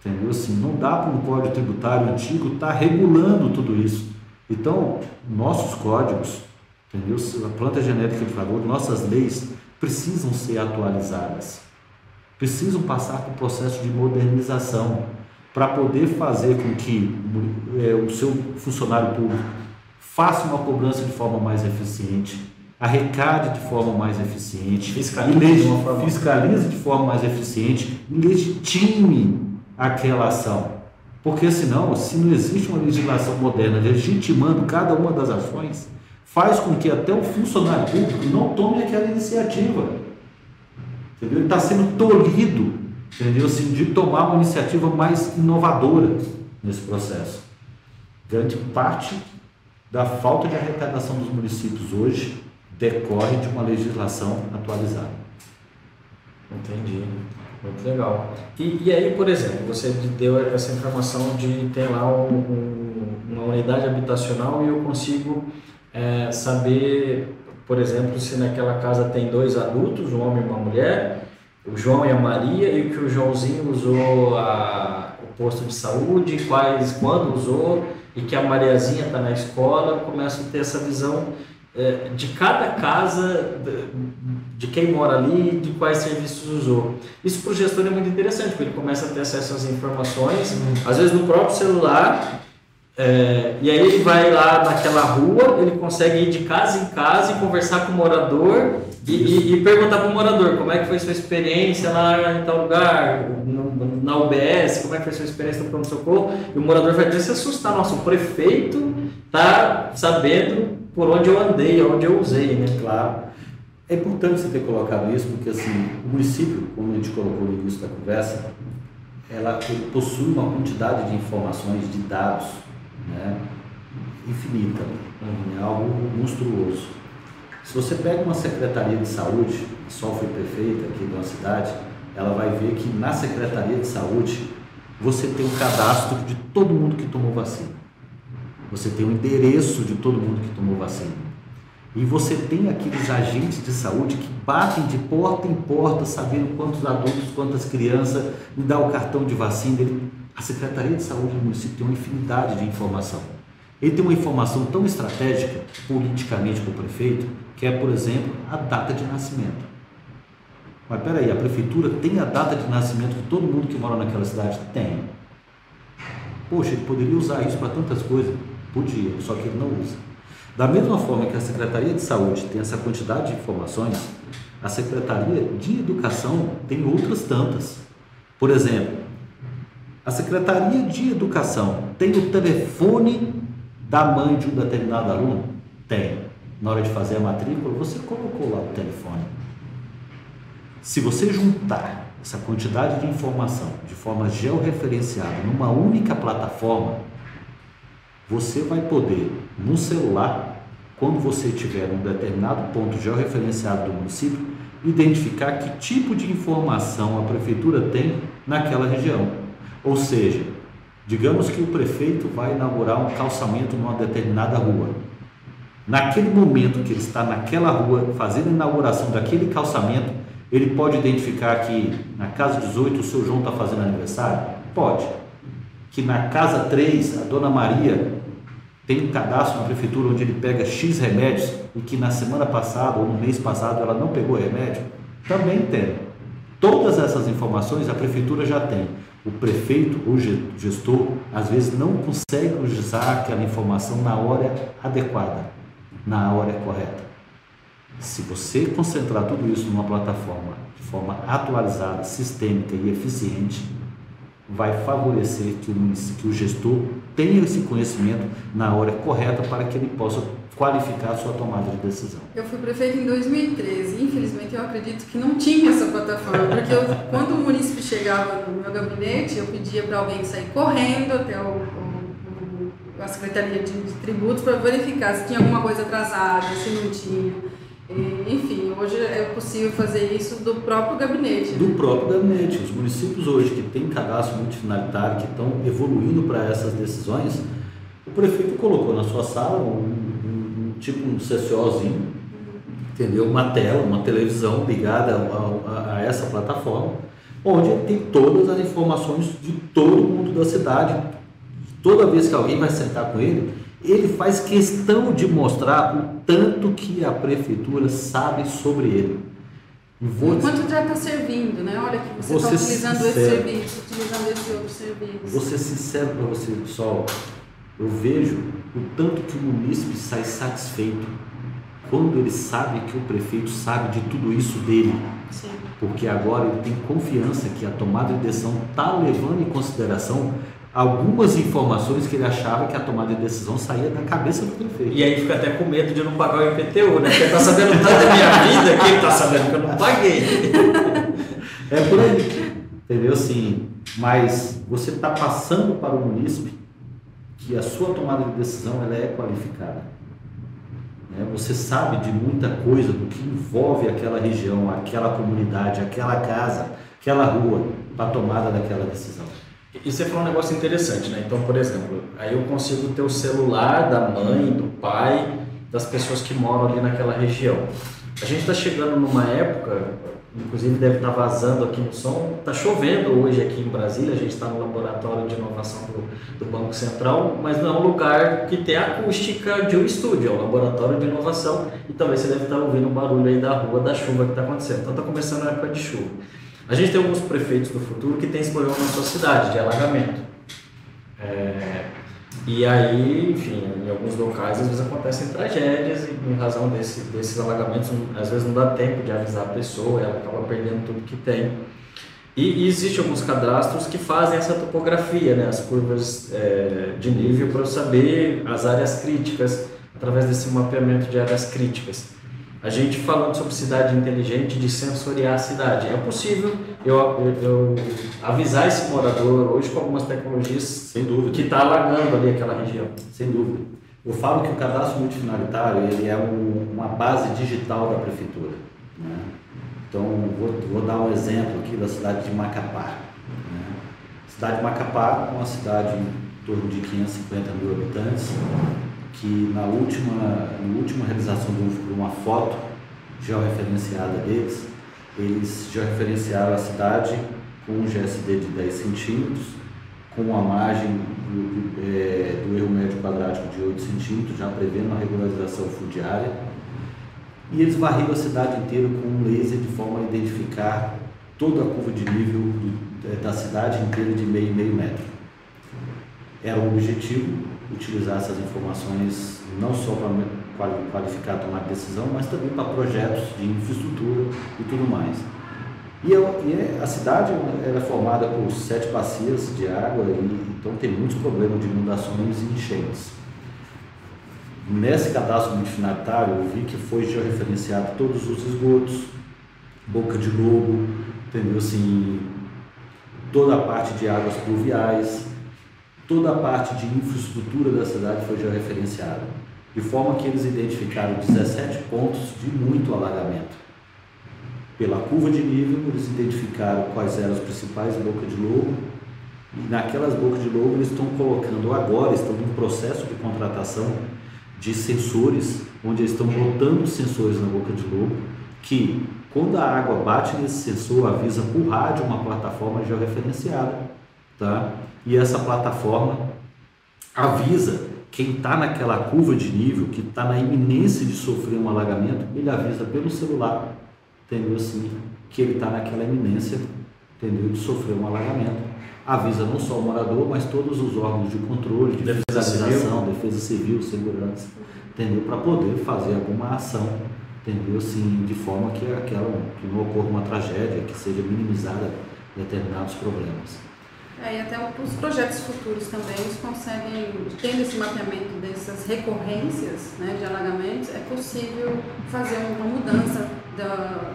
[SPEAKER 3] Entendeu? Assim, não dá para um código tributário antigo estar tá regulando tudo isso. Então, nossos códigos, entendeu? a planta genérica de valores, nossas leis precisam ser atualizadas. Precisam passar por um processo de modernização para poder fazer com que é, o seu funcionário público faça uma cobrança de forma mais eficiente, arrecade de forma mais eficiente, fiscalize, de, forma... fiscalize de forma mais eficiente e legitime aquela ação. Porque senão, se não existe uma legislação moderna legitimando cada uma das ações, faz com que até o funcionário público não tome aquela iniciativa. Entendeu? Ele está sendo tolhido entendeu? Assim, de tomar uma iniciativa mais inovadora nesse processo. Grande parte da falta de arrecadação dos municípios hoje decorre de uma legislação atualizada.
[SPEAKER 2] Entendi. Muito legal. E, e aí, por exemplo, você deu essa informação de ter lá um, um, uma unidade habitacional e eu consigo é, saber, por exemplo, se naquela casa tem dois adultos, um homem e uma mulher, o João e a Maria, e que o Joãozinho usou a, o posto de saúde, quais, quando usou, e que a Mariazinha está na escola, começo a ter essa visão é, de cada casa, de, de, quem mora ali, de quais serviços usou. Isso para o gestor é muito interessante, porque ele começa a ter acesso às informações, às vezes no próprio celular, é, e aí ele vai lá naquela rua, ele consegue ir de casa em casa e conversar com o morador e, e, e perguntar para o morador como é que foi sua experiência lá em tal lugar, no, na UBS, como é que foi sua experiência no pronto-socorro, e o morador vai até se assustar, nossa, o prefeito tá sabendo por onde eu andei, onde eu usei, né?
[SPEAKER 3] Claro. É importante você ter colocado isso, porque assim, o município, como a gente colocou no início da conversa, ela possui uma quantidade de informações, de dados, né, infinita, uhum. é algo monstruoso. Se você pega uma secretaria de saúde, só foi prefeita aqui uma cidade, ela vai ver que na secretaria de saúde você tem um cadastro de todo mundo que tomou vacina. Você tem o um endereço de todo mundo que tomou vacina. E você tem aqueles agentes de saúde que batem de porta em porta, sabendo quantos adultos, quantas crianças, me dá o cartão de vacina. Ele, a Secretaria de Saúde do município tem uma infinidade de informação. Ele tem uma informação tão estratégica, politicamente, para o prefeito, que é, por exemplo, a data de nascimento. Mas peraí, a prefeitura tem a data de nascimento de todo mundo que mora naquela cidade? Tem. Poxa, ele poderia usar isso para tantas coisas? Podia, só que ele não usa. Da mesma forma que a Secretaria de Saúde tem essa quantidade de informações, a Secretaria de Educação tem outras tantas. Por exemplo, a Secretaria de Educação tem o telefone da mãe de um determinado aluno? Tem. Na hora de fazer a matrícula, você colocou lá o telefone. Se você juntar essa quantidade de informação de forma georreferenciada numa única plataforma, você vai poder, no celular, quando você tiver um determinado ponto georreferenciado do município, identificar que tipo de informação a prefeitura tem naquela região. Ou seja, digamos que o prefeito vai inaugurar um calçamento numa determinada rua. Naquele momento que ele está naquela rua fazendo a inauguração daquele calçamento, ele pode identificar que na casa 18 o seu João está fazendo aniversário? Pode. Que na casa 3 a dona Maria tem um cadastro na prefeitura onde ele pega X remédios e que na semana passada ou no mês passado ela não pegou remédio? Também tem. Todas essas informações a prefeitura já tem. O prefeito ou gestor às vezes não consegue usar aquela informação na hora adequada, na hora correta. Se você concentrar tudo isso numa plataforma de forma atualizada, sistêmica e eficiente, vai favorecer que o, que o gestor tenha esse conhecimento na hora correta para que ele possa qualificar a sua tomada de decisão.
[SPEAKER 1] Eu fui prefeito em 2013, infelizmente eu acredito que não tinha essa plataforma, porque eu, quando o município chegava no meu gabinete, eu pedia para alguém sair correndo até o, o, a Secretaria de, de Tributos para verificar se tinha alguma coisa atrasada, se não tinha. Enfim, hoje é possível fazer isso do próprio gabinete.
[SPEAKER 3] Né? Do próprio gabinete. Os municípios hoje que têm cadastro multifinalitário, que estão evoluindo para essas decisões, O prefeito colocou na sua sala um tipo um CCOzinho, entendeu? Uma tela, uma televisão ligada a, a, a essa plataforma, onde ele tem todas as informações de todo mundo da cidade. Toda vez que alguém vai sentar com ele, ele faz questão de mostrar o tanto que a prefeitura sabe sobre ele.
[SPEAKER 1] Vou... Enquanto já está servindo, né? Olha que você está utilizando sincero, esse serviço, utilizando esse outro serviço.
[SPEAKER 3] Vou ser sincero para você, pessoal. Eu vejo o tanto que o munícipe sai satisfeito quando ele sabe que o prefeito sabe de tudo isso dele. Sim. Porque agora ele tem confiança que a tomada de decisão está levando em consideração algumas informações que ele achava que a tomada de decisão saía da cabeça do prefeito.
[SPEAKER 2] E aí fica até com medo de não pagar o IPTU, né? Porque ele está sabendo tanto da minha vida que ele está sabendo que eu não paguei.
[SPEAKER 3] é por aí. Entendeu? Assim, mas você está passando para o munícipe que a sua tomada de decisão ela é qualificada. Né? Você sabe de muita coisa do que envolve aquela região, aquela comunidade, aquela casa, aquela rua, para a tomada daquela decisão.
[SPEAKER 2] E você falou um negócio interessante, né? Então, por exemplo, aí eu consigo ter o celular da mãe, do pai, das pessoas que moram ali naquela região. A gente está chegando numa época, inclusive deve estar vazando aqui no som, está chovendo hoje aqui em Brasília, a gente está no laboratório de inovação do, do, Banco Central, mas não é um lugar que tem acústica de um estúdio, é um laboratório de inovação e talvez você deve estar ouvindo o barulho aí da rua, da chuva que está acontecendo. Então está começando a época de chuva. A gente tem alguns prefeitos do futuro que têm esse problema na sua cidade, de alagamento. É, e aí, enfim, em alguns locais às vezes acontecem tragédias e em razão desse, desses alagamentos, às vezes não dá tempo de avisar a pessoa, ela acaba perdendo tudo que tem. E, e existem alguns cadastros que fazem essa topografia, né, as curvas é, de nível para saber as áreas críticas através desse mapeamento de áreas críticas. A gente falando sobre cidade inteligente, de sensoriar a cidade. É possível eu, eu, eu avisar esse morador hoje com algumas tecnologias
[SPEAKER 3] Sem dúvida.
[SPEAKER 2] que está alagando ali aquela região.
[SPEAKER 3] Sem dúvida. Eu falo que o cadastro multifinalitário ele é um, uma base digital da prefeitura. Né? Então, vou, vou, dar um exemplo aqui da cidade de Macapá. Né? Cidade de Macapá uma cidade em torno de 550 mil habitantes, que na última, na última realização de uma foto georreferenciada deles, eles georreferenciaram a cidade com um GSD de 10 centímetros, com a margem do, é, do erro médio quadrático de 8 centímetros, já prevendo a regularização fundiária. E eles varriram a cidade inteira com um laser de forma a identificar toda a curva de nível do, é, da cidade inteira de meio e meio metro. Era o objetivo utilizar essas informações não só para qualificar, tomar decisão, mas também para projetos de infraestrutura e tudo mais. E, eu, e é, a cidade é formada por sete bacias de água, e, então tem muitos problemas de inundações e enchentes. Nesse cadastro multifinatário, eu vi que foi georreferenciado todos os esgotos, boca de lobo, entendeu? Assim, toda a parte de águas pluviais, toda a parte de infraestrutura da cidade foi já referenciada, de forma que eles identificaram 17 pontos de muito alagamento. Pela curva de nível, eles identificaram quais eram as principais bocas de lobo, e naquelas bocas de lobo eles estão colocando agora, estão em processo de contratação de sensores, onde eles estão botando sensores na boca de lobo, que quando a água bate nesse sensor, avisa por rádio uma plataforma georreferenciada, tá? e essa plataforma avisa quem está naquela curva de nível, que está na iminência de sofrer um alagamento, ele avisa pelo celular, entendeu assim, que ele está naquela iminência, entendeu, de sofrer um alagamento. Avisa não só o morador, mas todos os órgãos de controle, de defesa fiscalização, civil. defesa civil, segurança, entendeu, para poder fazer alguma ação, entendeu, assim, de forma que aquela que não ocorra uma tragédia, que seja minimizada determinados problemas.
[SPEAKER 1] É, e até os projetos futuros também, eles conseguem, tendo esse mapeamento dessas recorrências né, de alagamentos, é possível fazer uma mudança da,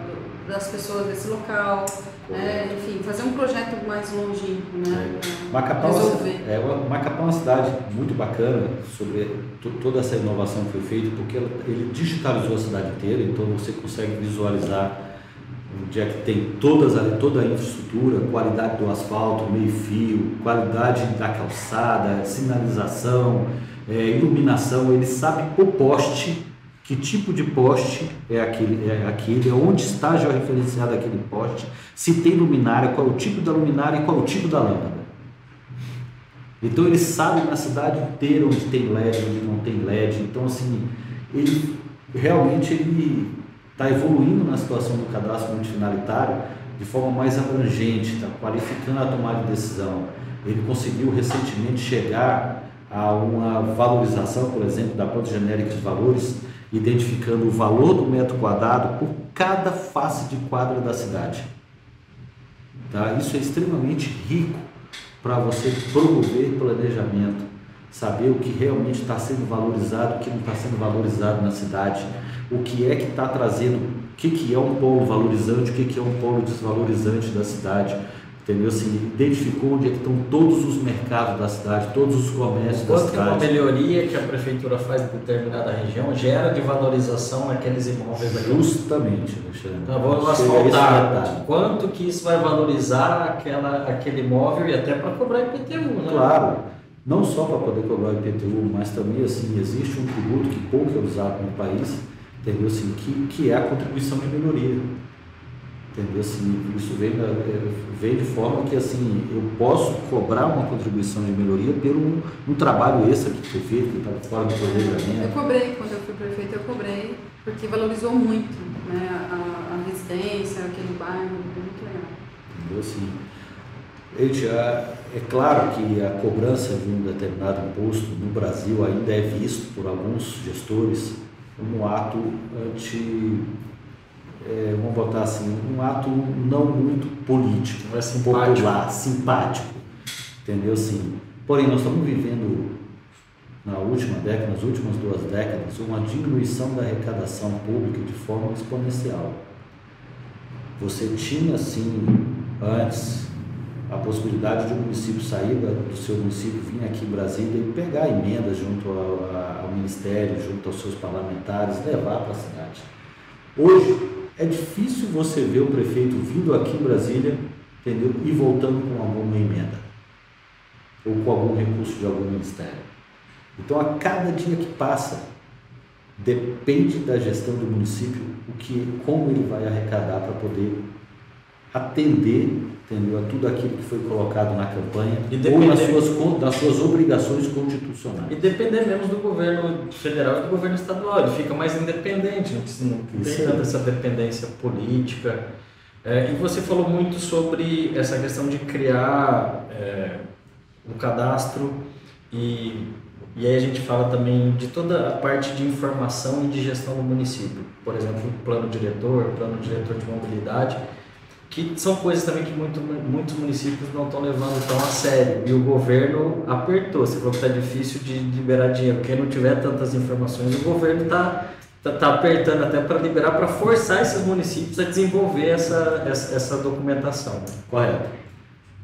[SPEAKER 1] das pessoas desse local, né, enfim, fazer um projeto mais longínquo, né?
[SPEAKER 3] É. Macapá, é, é Macapá é uma cidade muito bacana sobre toda essa inovação que foi feita, porque ele digitalizou a cidade inteira, então você consegue visualizar onde é que tem todas toda a infraestrutura, qualidade do asfalto, meio fio, qualidade da calçada, sinalização, é, iluminação, ele sabe o poste, que tipo de poste é aquele, é aquele, onde está georreferenciado aquele poste, se tem luminária, qual é o tipo da luminária e qual é o tipo da lâmpada. Então ele sabe na cidade inteira onde tem LED, onde não tem LED. Então assim, ele realmente ele está evoluindo na situação do cadastro multifinalitário de forma mais abrangente, está qualificando a tomada de decisão. Ele conseguiu recentemente chegar a uma valorização, por exemplo, da planta genérica de valores, identificando o valor do metro quadrado por cada face de quadra da cidade. Tá? Isso é extremamente rico para você promover planejamento, saber o que realmente está sendo valorizado, o que não está sendo valorizado na cidade, o que é que está trazendo, o que, que é um polo valorizante, o que, que é um polo desvalorizante da cidade entendeu? Assim, identificou onde é que estão todos os mercados da cidade, todos os comércios
[SPEAKER 2] Quanto
[SPEAKER 3] da cidade.
[SPEAKER 2] uma melhoria que a prefeitura faz em determinada região gera de valorização naqueles imóveis.
[SPEAKER 3] Justamente, Alexandre.
[SPEAKER 2] Então, vamos asfaltar. Quanto que isso vai valorizar aquela, aquele imóvel e até para cobrar IPTU, né?
[SPEAKER 3] Claro, não só para poder cobrar IPTU, mas também assim, existe um tributo que pouco é usado no país, entendeu? Assim, que, que é a contribuição de melhoria. Entendeu? Assim, isso vem, vem de forma que assim, eu posso cobrar uma contribuição de melhoria pelo um, trabalho extra que foi feito, que está fora do planejamento.
[SPEAKER 1] Eu cobrei, quando eu fui prefeito, eu cobrei, porque valorizou muito né, a, a residência, aquele bairro, muito legal.
[SPEAKER 3] Entendeu? Assim, é, é claro que a cobrança de um determinado imposto no Brasil ainda é visto por alguns gestores como um ato anti é, vamos botar assim, um ato não muito político,
[SPEAKER 2] é simpático.
[SPEAKER 3] popular, simpático, entendeu? Assim, porém, nós estamos vivendo na última década, nas últimas duas décadas, uma diminuição da arrecadação pública de forma exponencial. Você tinha, assim, antes, a possibilidade de um município sair do seu município, vir aqui em Brasília e pegar emendas junto ao, ao Ministério, junto aos seus parlamentares, levar para a cidade. Hoje, é difícil você ver o prefeito vindo aqui em Brasília, entendeu? E voltando com alguma emenda ou com algum recurso de algum ministério. Então, a cada dia que passa, depende da gestão do município o que, como ele vai arrecadar para poder atender entendeu? a tudo aquilo que foi colocado na campanha ou nas suas, nas suas obrigações constitucionais.
[SPEAKER 2] E depender menos do governo federal e do governo estadual, ele fica mais independente, não, não tem tanta essa dependência política. É, e você falou muito sobre essa questão de criar é, um cadastro e, e aí a gente fala também de toda a parte de informação e de gestão do município. Por exemplo, plano diretor, plano diretor de mobilidade que são coisas também que muito, muitos municípios não estão levando tão a sério. E o governo apertou. Você falou que está difícil de liberar dinheiro. Quem não tiver tantas informações, o governo está tá, tá apertando até para liberar, para forçar esses municípios a desenvolver essa, essa, essa documentação.
[SPEAKER 3] Correto.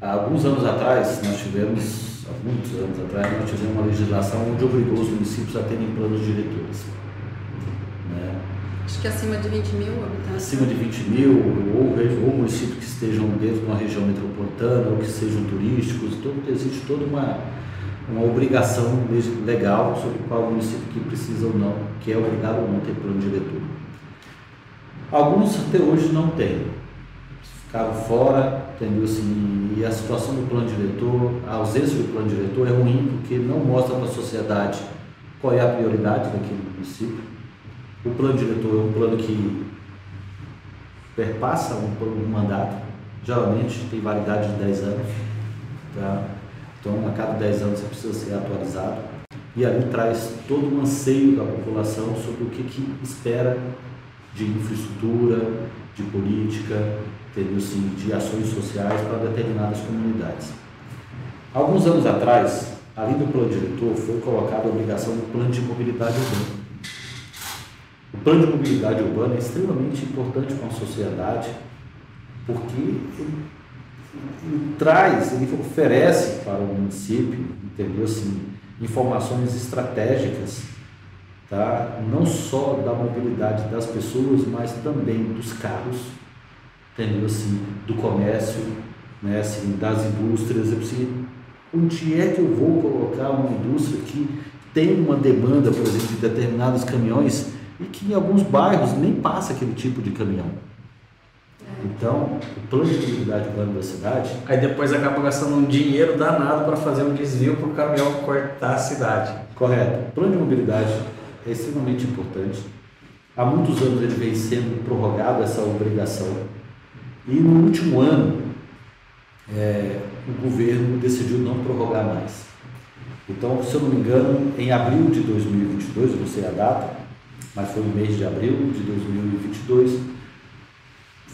[SPEAKER 3] Há alguns anos atrás, nós tivemos, há muitos anos atrás, nós tivemos uma legislação onde obrigou os municípios a terem planos diretores. Né?
[SPEAKER 1] Acho que acima de 20 mil habitantes.
[SPEAKER 3] Acima de 20 mil, ou, ou municípios que estejam dentro de uma região metropolitana, ou que sejam turísticos, todo, existe toda uma, uma obrigação legal sobre qual município que precisa ou não, que é obrigado ou não ter plano diretor. Alguns até hoje não têm, ficaram fora, entendeu? Assim, e a situação do plano diretor, a ausência do plano diretor é ruim porque não mostra para a sociedade qual é a prioridade daquele município o plano diretor é um plano que perpassa um, um mandato, geralmente tem validade de 10 anos. Tá? Então, a cada 10 anos você precisa ser atualizado. E ali traz todo um anseio da população sobre o que, que espera de infraestrutura, de política, entendeu? Sim, de ações sociais para determinadas comunidades. Alguns anos atrás, além do plano diretor, foi colocada a obrigação do plano de mobilidade urbana. O plano de mobilidade urbana é extremamente importante para a sociedade, porque ele, ele, traz, ele oferece para o município, entendeu? Assim, informações estratégicas, tá? não só da mobilidade das pessoas, mas também dos carros, entendeu? Assim, do comércio, né, assim, das indústrias, assim, onde é que eu vou colocar uma indústria que tem uma demanda, por exemplo, de determinados caminhões e que em alguns bairros nem passa aquele tipo de caminhão. Então, o plano de mobilidade urbana da cidade.
[SPEAKER 2] Aí depois acaba gastando um dinheiro danado para fazer um desvio para o caminhão cortar a cidade.
[SPEAKER 3] Correto. O plano de mobilidade é extremamente importante. Há muitos anos ele vem sendo prorrogado essa obrigação. E no último ano, é, o governo decidiu não prorrogar mais. Então, se eu não me engano, em abril de 2022, eu não sei a data, mas foi no mês de abril de 2022,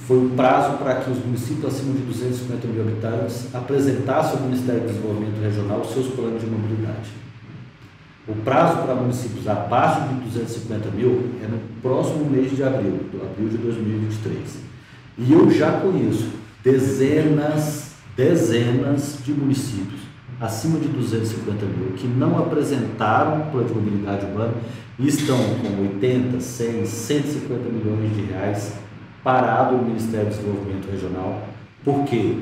[SPEAKER 3] foi o prazo para que os municípios acima de 250 mil habitantes apresentassem ao Ministério do Desenvolvimento Regional os seus planos de mobilidade. O prazo para municípios abaixo de 250 mil é no próximo mês de abril, do abril de 2023. E eu já conheço dezenas, dezenas de municípios acima de 250 mil que não apresentaram plano de mobilidade urbana e estão com 80, 100, 150 milhões de reais parado no Ministério do Desenvolvimento Regional, porque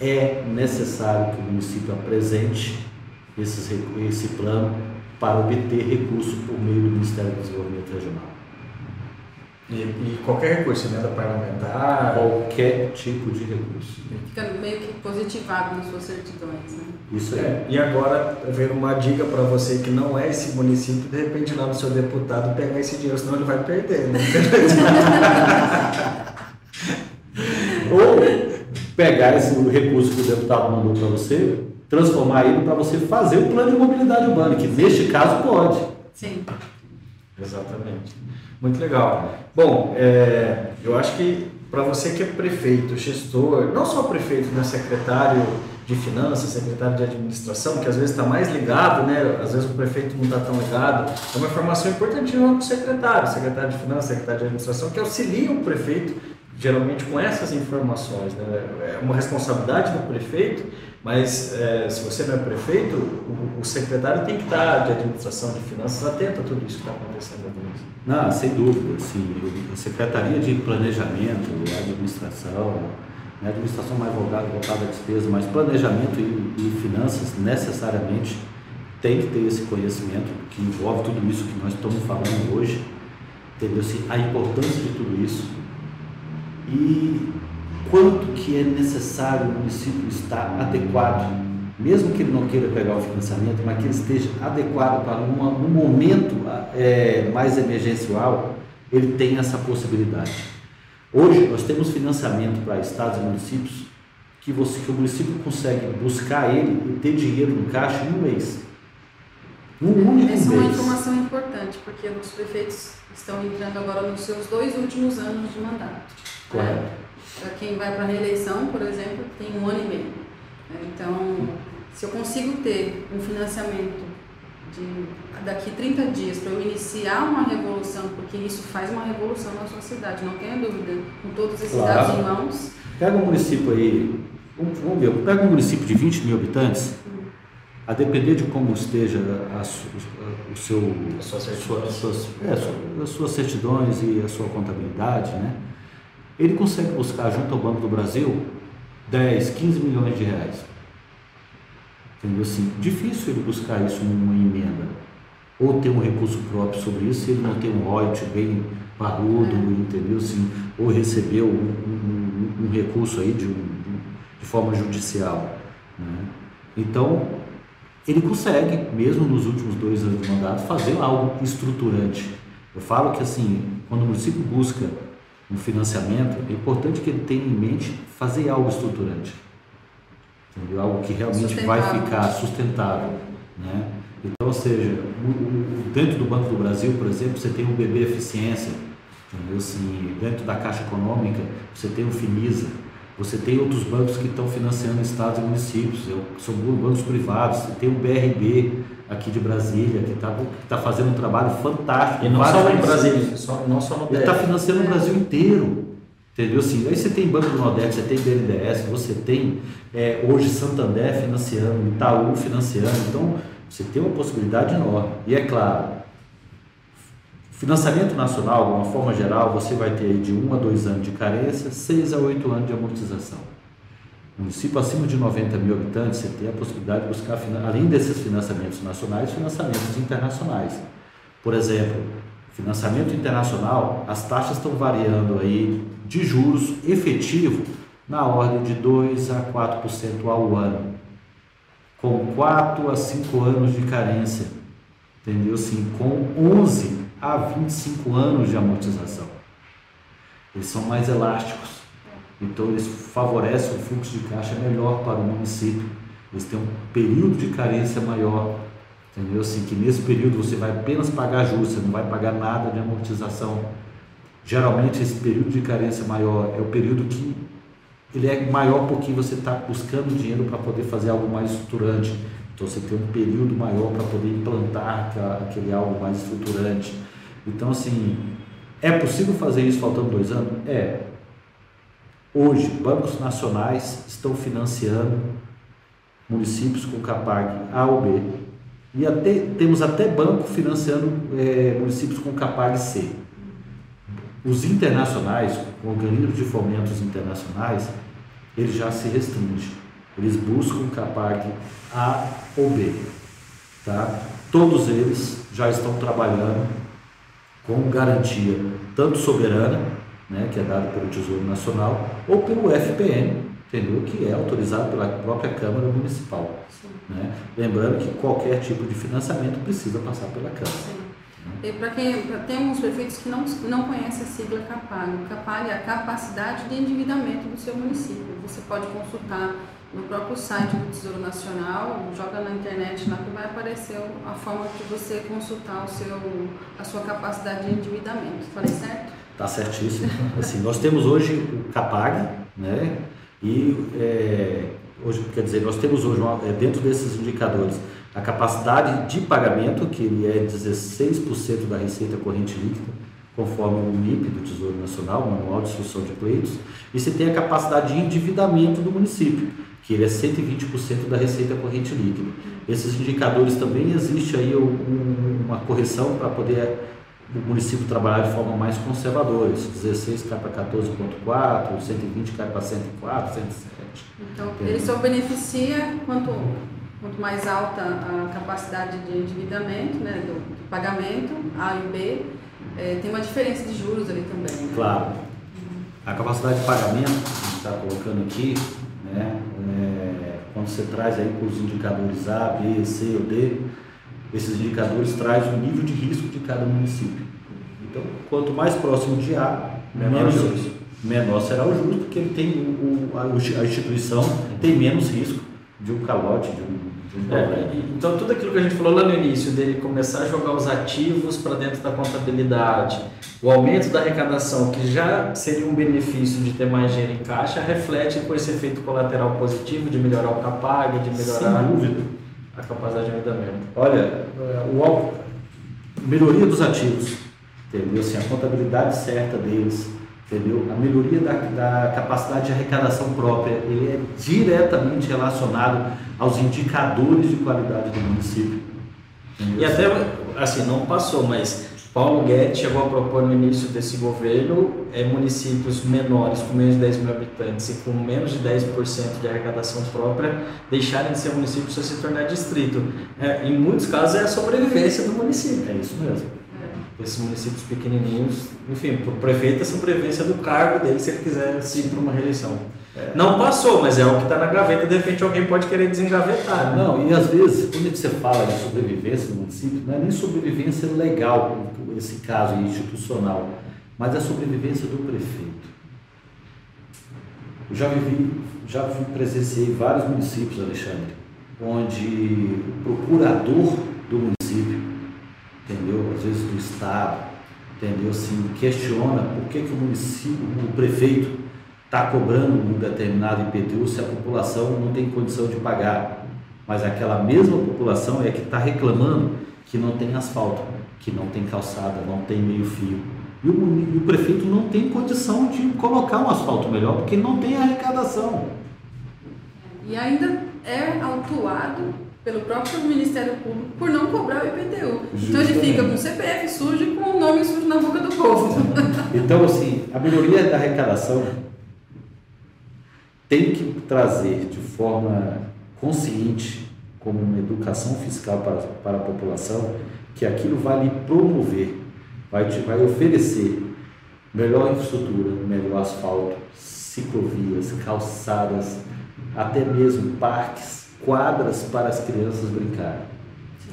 [SPEAKER 3] é necessário que o município apresente esses, esse plano para obter recurso por meio do Ministério do Desenvolvimento Regional.
[SPEAKER 2] E, e, qualquer recurso, emenda parlamentar?
[SPEAKER 3] Qualquer tipo de recurso.
[SPEAKER 1] Fica meio que positivado nas suas certidões, né?
[SPEAKER 3] Isso aí.
[SPEAKER 2] É, e agora, vendo uma dica para você que não é esse município, de repente lá no seu deputado pegar esse dinheiro, senão ele vai perder. Né?
[SPEAKER 3] Ou pegar esse recurso que o deputado mandou para você, transformar ele para você fazer o plano de mobilidade urbana, que neste caso pode.
[SPEAKER 1] Sim.
[SPEAKER 2] Exatamente. Muito legal. Bom, é, eu acho que para você que é prefeito, gestor, não só prefeito, mas secretário de finanças, secretário de administração, que às vezes está mais ligado, né? Às vezes o prefeito não está tão ligado. É uma informação importantíssima para o secretário, secretário de finanças, secretário de administração, que auxilia o prefeito geralmente com essas informações. Né? É uma responsabilidade do prefeito, mas é, se você não é prefeito, o, o, secretário tem que estar de administração de finanças atento a tudo isso que está acontecendo.
[SPEAKER 3] Não, sem dúvida. Sim, a Secretaria de Planejamento, administração, né, administração mais voltada, voltada à despesa, mas planejamento e, e finanças necessariamente tem que ter esse conhecimento que envolve tudo isso que nós estamos falando hoje, entendeu? -se? A importância de tudo isso e quanto que é necessário o município estar adequado, mesmo que ele não queira pegar o financiamento, mas que ele esteja adequado para uma, um momento é, mais emergencial, ele tem essa possibilidade. Hoje nós temos financiamento para estados e municípios que, você, que o município consegue buscar ele e ter dinheiro no caixa em um mês.
[SPEAKER 1] Um único Essa mês. é uma informação importante, porque os prefeitos estão entrando agora nos seus dois últimos anos de mandato.
[SPEAKER 3] Correto.
[SPEAKER 1] Né? Para quem vai para a reeleição, por exemplo, tem um ano e meio. Então, se eu consigo ter um financiamento de daqui 30 dias para eu iniciar uma revolução, porque isso faz uma revolução na sua cidade, não tenha dúvida, com todos esses claro. dados em mãos.
[SPEAKER 3] Pega um município aí, vamos ver, pega um município de 20 mil habitantes, a depender de como esteja a, a, o seu,
[SPEAKER 2] as suas,
[SPEAKER 3] sua, suas, é, as suas certidões e a sua contabilidade, né? Ele consegue buscar junto ao Banco do Brasil 10, 15 milhões de reais. Entendeu? Assim, difícil ele buscar isso numa emenda. Ou ter um recurso próprio sobre isso, se ele não tem um royalty bem parrudo, entendeu? Assim, ou recebeu um, um, um recurso aí de, de forma judicial. Né? Então, ele consegue, mesmo nos últimos dois anos de mandato, fazer algo estruturante. Eu falo que assim, quando o município busca um financiamento, é importante que ele tenha em mente fazer algo estruturante. Entendeu? Algo que realmente vai ficar sustentável. Né? Então, ou seja, dentro do Banco do Brasil, por exemplo, você tem o BB Eficiência, entendeu? Assim, dentro da Caixa Econômica, você tem o Finisa, você tem outros bancos que estão financiando estados e municípios, são bancos privados, você tem o BRB, aqui de Brasília, que está tá fazendo um trabalho fantástico.
[SPEAKER 2] E não só em Brasília, só, não só no
[SPEAKER 3] Ele está financiando o Brasil inteiro. Entendeu? Assim, aí você tem Banco do Nordeste, você tem BNDES, você tem é, hoje Santander financiando, Itaú financiando. Então, você tem uma possibilidade enorme. E é claro, financiamento nacional, de uma forma geral, você vai ter de 1 a 2 anos de carência, 6 a 8 anos de amortização. Município acima de 90 mil habitantes, você tem a possibilidade de buscar, além desses financiamentos nacionais, financiamentos internacionais. Por exemplo, financiamento internacional, as taxas estão variando aí de juros efetivo na ordem de 2 a 4% ao ano, com 4 a 5 anos de carência, entendeu? Sim, com 11 a 25 anos de amortização. Eles são mais elásticos, então eles favorecem o fluxo de caixa melhor para o município. Eles têm um período de carência maior, entendeu? Assim, que nesse período você vai apenas pagar juros, você não vai pagar nada de amortização. Geralmente esse período de carência maior é o período que ele é maior porque você está buscando dinheiro para poder fazer algo mais estruturante. Então você tem um período maior para poder implantar aquele algo mais estruturante. Então assim, é possível fazer isso faltando dois anos? É. Hoje, bancos nacionais estão financiando municípios com CAPAG A ou B. E até, temos até banco financiando é, municípios com CAPAG C. Os internacionais, organismos de fomentos internacionais, ele já se restringe. Eles buscam CAPAG A ou B. Tá? Todos eles já estão trabalhando com garantia tanto soberana, né, que é dada pelo Tesouro Nacional, ou pelo FPM, entendeu? que é autorizado pela própria Câmara Municipal. Né? Lembrando que qualquer tipo de financiamento precisa passar pela Câmara. Sim.
[SPEAKER 1] E para quem pra, tem alguns prefeitos que não, não conhecem a sigla CAPAG. CAPAG é a capacidade de endividamento do seu município. Você pode consultar no próprio site do Tesouro Nacional, joga na internet lá que vai aparecer a forma de você consultar o seu, a sua capacidade de endividamento. Falei certo?
[SPEAKER 3] Tá certíssimo. assim, nós temos hoje o CAPAG, né? E é, hoje, quer dizer, nós temos hoje uma, é, dentro desses indicadores a capacidade de pagamento, que ele é 16% da receita corrente líquida, conforme o MIP do Tesouro Nacional, o Manual de Instrução de Pleitos, e você tem a capacidade de endividamento do município, que ele é 120% da receita corrente líquida. Esses indicadores também existe aí uma correção para poder o município trabalhar de forma mais conservadora. Esse 16 cai para 14,4, 120 cai para 104, 107.
[SPEAKER 1] Então, ele só beneficia quanto quanto mais alta a capacidade de endividamento, né, do, do pagamento, A e B, é, tem uma diferença de juros ali também. Né?
[SPEAKER 3] Claro. A capacidade de pagamento, que a gente está colocando aqui, né, é, quando você traz aí para os indicadores A, B, C ou D, esses indicadores trazem o nível de risco de cada município. Então, quanto mais próximo de A, menor, menos, menor será o juros, porque ele tem o, a, a instituição tem menos risco de um calote, de um
[SPEAKER 2] é, então, tudo aquilo que a gente falou lá no início, dele começar a jogar os ativos para dentro da contabilidade, o aumento da arrecadação, que já seria um benefício de ter mais dinheiro em caixa, reflete com esse efeito colateral positivo de melhorar o CAPAG, de melhorar a capacidade de endividamento.
[SPEAKER 3] Olha, o, melhoria dos ativos, entendeu? Assim, a contabilidade certa deles, entendeu? A melhoria da, da capacidade de arrecadação própria, ele é diretamente relacionado aos indicadores de qualidade do município.
[SPEAKER 2] Entendeu? E até, assim, não passou, mas Paulo Guedes chegou a propor no início desse governo é, municípios menores, com menos de 10 mil habitantes e com menos de 10% de arrecadação própria, deixarem de ser município para se tornar distrito. É, em muitos casos é a sobrevivência do município.
[SPEAKER 3] É isso mesmo
[SPEAKER 2] esses municípios pequenininhos, enfim, o prefeito é sobrevivência do cargo dele se ele quiser ir para uma reeleição. É. Não passou, mas é o que está na gaveta, de repente alguém pode querer desengavetar.
[SPEAKER 3] Né? Não, e às vezes, quando você fala de sobrevivência no município, não é nem sobrevivência legal, esse caso institucional, mas é a sobrevivência do prefeito. Eu já vivi, já presenciei vários municípios, Alexandre, onde o procurador do município entendeu? Às vezes do Estado, entendeu? Assim, questiona por que, que o município, o prefeito está cobrando um determinado IPTU se a população não tem condição de pagar. Mas aquela mesma população é que está reclamando que não tem asfalto, que não tem calçada, não tem meio fio. E o, o prefeito não tem condição de colocar um asfalto melhor porque não tem arrecadação.
[SPEAKER 1] E ainda é autuado pelo próprio Ministério Público por não cobrar o IPTU. Justamente. Então ele fica com o CPF sujo e com o nome sujo na boca do povo.
[SPEAKER 3] Então, assim, a melhoria da arrecadação tem que trazer de forma consciente, como uma educação fiscal para, para a população, que aquilo vai lhe promover, vai, te, vai oferecer melhor infraestrutura, melhor asfalto, ciclovias, calçadas, até mesmo parques, quadras para as crianças brincarem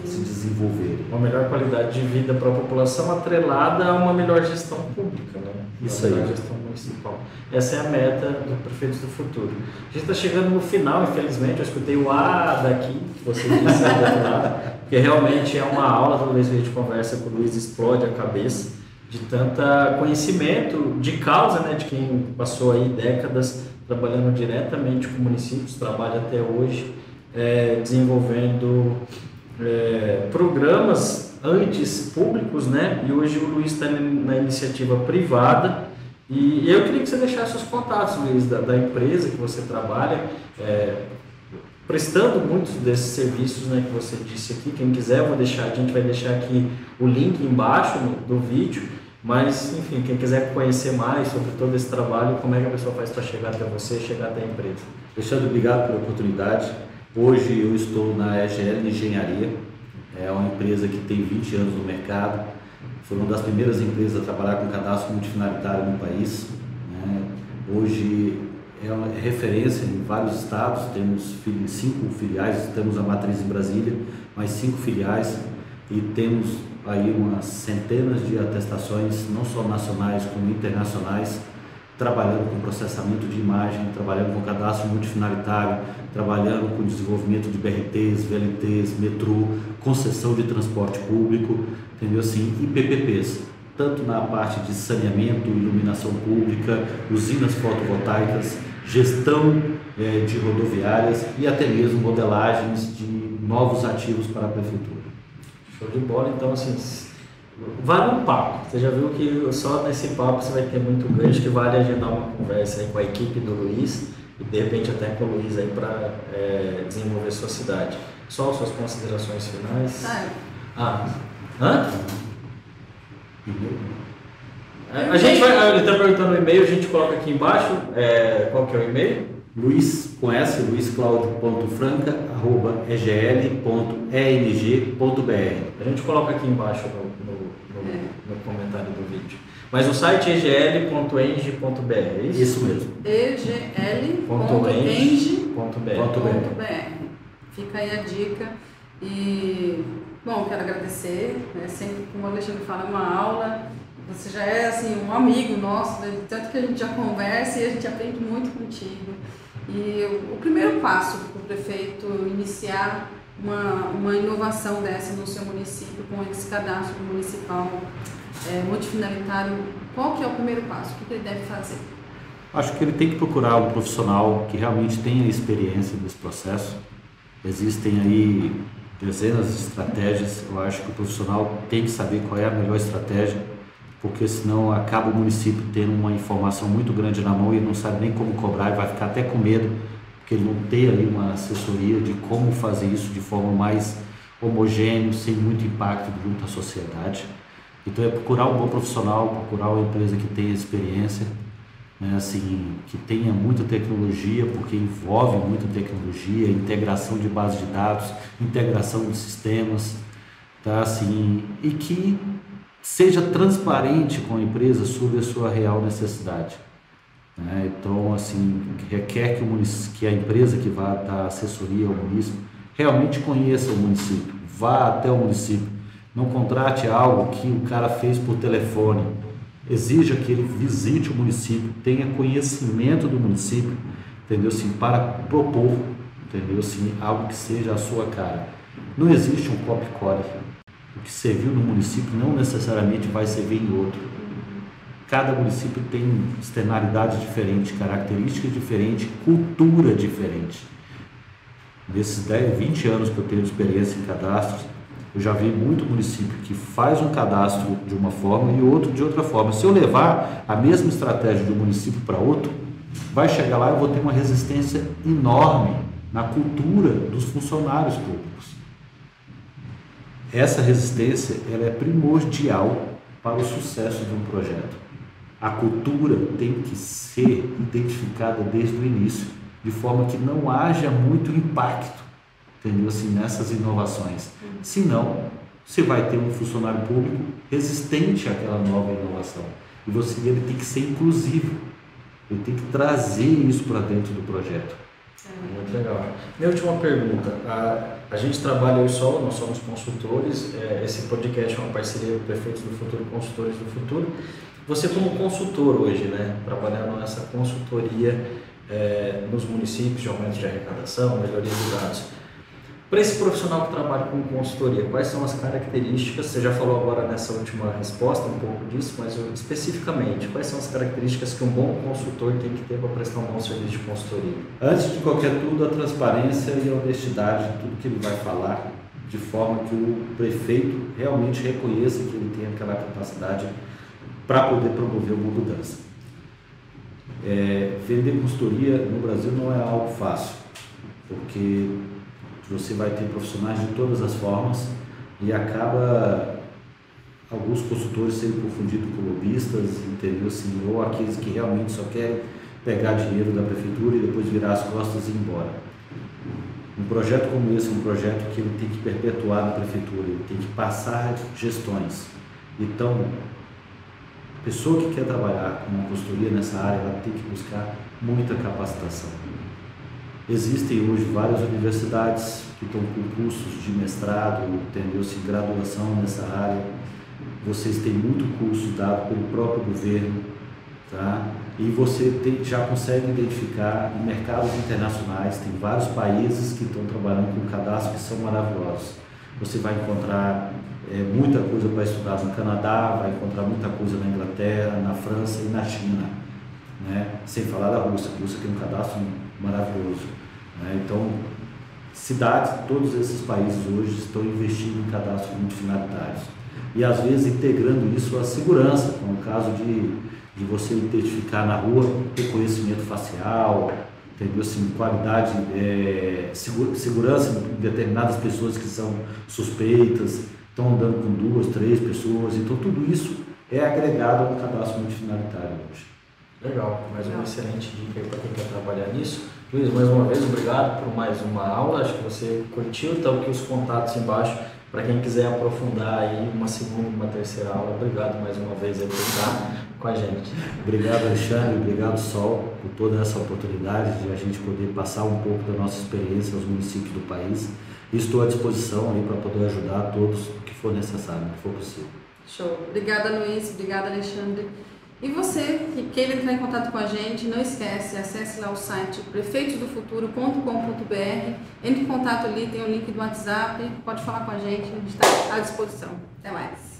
[SPEAKER 3] se desenvolverem.
[SPEAKER 2] Uma melhor qualidade de vida para a população atrelada a uma melhor gestão pública, né?
[SPEAKER 3] Isso aí.
[SPEAKER 2] melhor gestão municipal. Essa é a meta do Prefeitos do Futuro. A gente está chegando no final, infelizmente, eu escutei o A daqui, que você disse lado, porque realmente é uma aula, toda vez que a gente conversa com o Luiz, explode a cabeça de tanta conhecimento de causa, né, de quem passou aí décadas trabalhando diretamente com municípios, trabalha até hoje, é, desenvolvendo é, programas antes públicos, né? E hoje o Luiz está na iniciativa privada. E eu queria que você deixasse os contatos, Luiz, da, da empresa que você trabalha, é, prestando muitos desses serviços né, que você disse aqui. Quem quiser, vou deixar, a gente vai deixar aqui o link embaixo no, do vídeo. Mas, enfim, quem quiser conhecer mais sobre todo esse trabalho, como é que a pessoa faz para chegar até você, chegar até a empresa?
[SPEAKER 3] Alexandre, obrigado pela oportunidade. Hoje eu estou na EGL Engenharia, é uma empresa que tem 20 anos no mercado, foi uma das primeiras empresas a trabalhar com cadastro multifinalitário no país. Né? Hoje é uma referência em vários estados, temos cinco filiais, temos a matriz em Brasília, mais cinco filiais e temos aí umas centenas de atestações, não só nacionais como internacionais, trabalhando com processamento de imagem, trabalhando com cadastro multifinalitário, trabalhando com desenvolvimento de BRTs, VLTs, metrô, concessão de transporte público, entendeu assim, e PPPs, tanto na parte de saneamento, iluminação pública, usinas fotovoltaicas, gestão é, de rodoviárias e até mesmo modelagens de novos ativos para a prefeitura.
[SPEAKER 2] Show de bola, então assim, vale um papo. Você já viu que só nesse papo você vai ter muito ganho, que vale agendar uma conversa aí com a equipe do Luiz e de repente até com o Luiz aí para é, desenvolver sua cidade. Só suas considerações finais.
[SPEAKER 1] Ah,
[SPEAKER 2] Ah, hã? A gente vai, ele está perguntando o e-mail, a gente coloca aqui embaixo. É, qual que é o e-mail?
[SPEAKER 3] Luiz, conhece? luizclaudio.franca.egl.eng.br
[SPEAKER 2] A gente coloca aqui embaixo no, comentário do vídeo. Mas o site é egl.eng.br, é isso?
[SPEAKER 3] Isso mesmo.
[SPEAKER 1] egl.eng.br. Fica aí a dica. E, bom, quero agradecer. Né? Sempre, como o Alexandre fala, uma aula. Você já é assim, um amigo nosso, né? tanto que a gente já conversa e a gente aprende muito contigo. E o primeiro passo para o prefeito iniciar uma, uma inovação dessa no seu município, com esse cadastro municipal é, multifinalitário, qual que é o primeiro passo? O que, que ele deve fazer?
[SPEAKER 3] Acho que ele tem que procurar um profissional que realmente tenha experiência nesse processo. Existem aí dezenas de estratégias. Eu acho que o profissional tem que saber qual é a melhor estratégia, porque senão acaba o município tendo uma informação muito grande na mão e não sabe nem como cobrar e vai ficar até com medo, porque ele não tem ali uma assessoria de como fazer isso de forma mais homogênea, sem muito impacto junto à sociedade. Então é procurar um bom profissional, procurar uma empresa que tenha experiência, né, assim, que tenha muita tecnologia, porque envolve muita tecnologia, integração de bases de dados, integração de sistemas, tá, assim, e que seja transparente com a empresa sobre a sua real necessidade. Né? Então, assim, requer que, o que a empresa que vá dar assessoria ao município realmente conheça o município, vá até o município, não contrate algo que o cara fez por telefone. Exija que ele visite o município, tenha conhecimento do município, entendeu? Assim, para propor, entendeu? Assim, algo que seja a sua cara. Não existe um copy-core. O que serviu no município não necessariamente vai servir em outro. Cada município tem externalidade diferente, características diferentes, cultura diferente. Nesses 10, 20 anos que eu tenho experiência em cadastros, eu já vi muito município que faz um cadastro de uma forma e outro de outra forma. Se eu levar a mesma estratégia de um município para outro, vai chegar lá e eu vou ter uma resistência enorme na cultura dos funcionários públicos. Essa resistência ela é primordial para o sucesso de um projeto. A cultura tem que ser identificada desde o início. de forma que não haja muito impacto, entendeu? Assim, nessas inovações. Senão, você vai ter um funcionário público resistente àquela nova inovação. E você ele tem que ser inclusivo. Ele tem que trazer isso para dentro do projeto.
[SPEAKER 2] Muito legal. Minha última pergunta. A, a gente trabalha hoje só, nós somos consultores. É, esse podcast é uma parceria do Prefeitos do Futuro, Consultores do Futuro. Você como consultor hoje, né, trabalhando nessa consultoria é, nos municípios de aumento de arrecadação, melhoria de dados. Para esse profissional que trabalha com consultoria, quais são as características? Você já falou agora nessa última resposta um pouco disso, mas especificamente, quais são as características que um bom consultor tem que ter para prestar um bom serviço de consultoria?
[SPEAKER 3] Antes de qualquer tudo, a transparência e a honestidade em tudo que ele vai falar, de forma que o prefeito realmente reconheça que ele tem aquela capacidade para poder promover uma mudança. É, vender consultoria no Brasil não é algo fácil, porque você vai ter profissionais de todas as formas e acaba alguns consultores sendo confundidos com lobistas, entendeu? Assim, ou aqueles que realmente só querem pegar dinheiro da prefeitura e depois virar as costas e ir embora. Um projeto como esse é um projeto que ele tem que perpetuar na prefeitura, ele tem que passar gestões. Então, pessoa que quer trabalhar com consultoria nessa área, ela tem que buscar muita capacitação. Existem hoje várias universidades que estão com cursos de mestrado, entendeu-se, graduação nessa área. Vocês têm muito curso dado pelo próprio governo, tá? E você tem, já consegue identificar em mercados internacionais, tem vários países que estão trabalhando com cadastro que são maravilhosos. Você vai encontrar é, muita coisa para estudar no Canadá, vai encontrar muita coisa na Inglaterra, na França e na China, né? Sem falar da Rússia, a Rússia tem um cadastro maravilhoso. Né? Então, cidades, todos esses países hoje estão investindo em cadastros multifinalitários. E às vezes integrando isso à segurança, como o caso de, de você identificar na rua reconhecimento facial, entendeu? Assim, qualidade, é, segura, segurança em determinadas pessoas que são suspeitas, estão andando com duas, três pessoas, então tudo isso é agregado ao cadastro multifinalitário hoje.
[SPEAKER 2] Legal, mais uma excelente dica para quem quer trabalhar nisso. Luiz, mais uma vez, obrigado por mais uma aula. Acho que você curtiu, estão aqui os contatos embaixo para quem quiser aprofundar aí uma segunda, uma terceira aula. Obrigado mais uma vez por estar com a gente.
[SPEAKER 3] Obrigado, Alexandre. Obrigado, Sol, por toda essa oportunidade de a gente poder passar um pouco da nossa experiência aos municípios do país. Estou à disposição aí para poder ajudar todos o que for necessário, que for possível.
[SPEAKER 1] Show. Obrigada, Luiz. Obrigada, Alexandre. E você que queira entrar em contato com a gente, não esquece, acesse lá o site prefeitosdofuturo.com.br, entre em contato ali, tem o link do WhatsApp, pode falar com a gente, a gente está à disposição. Até mais.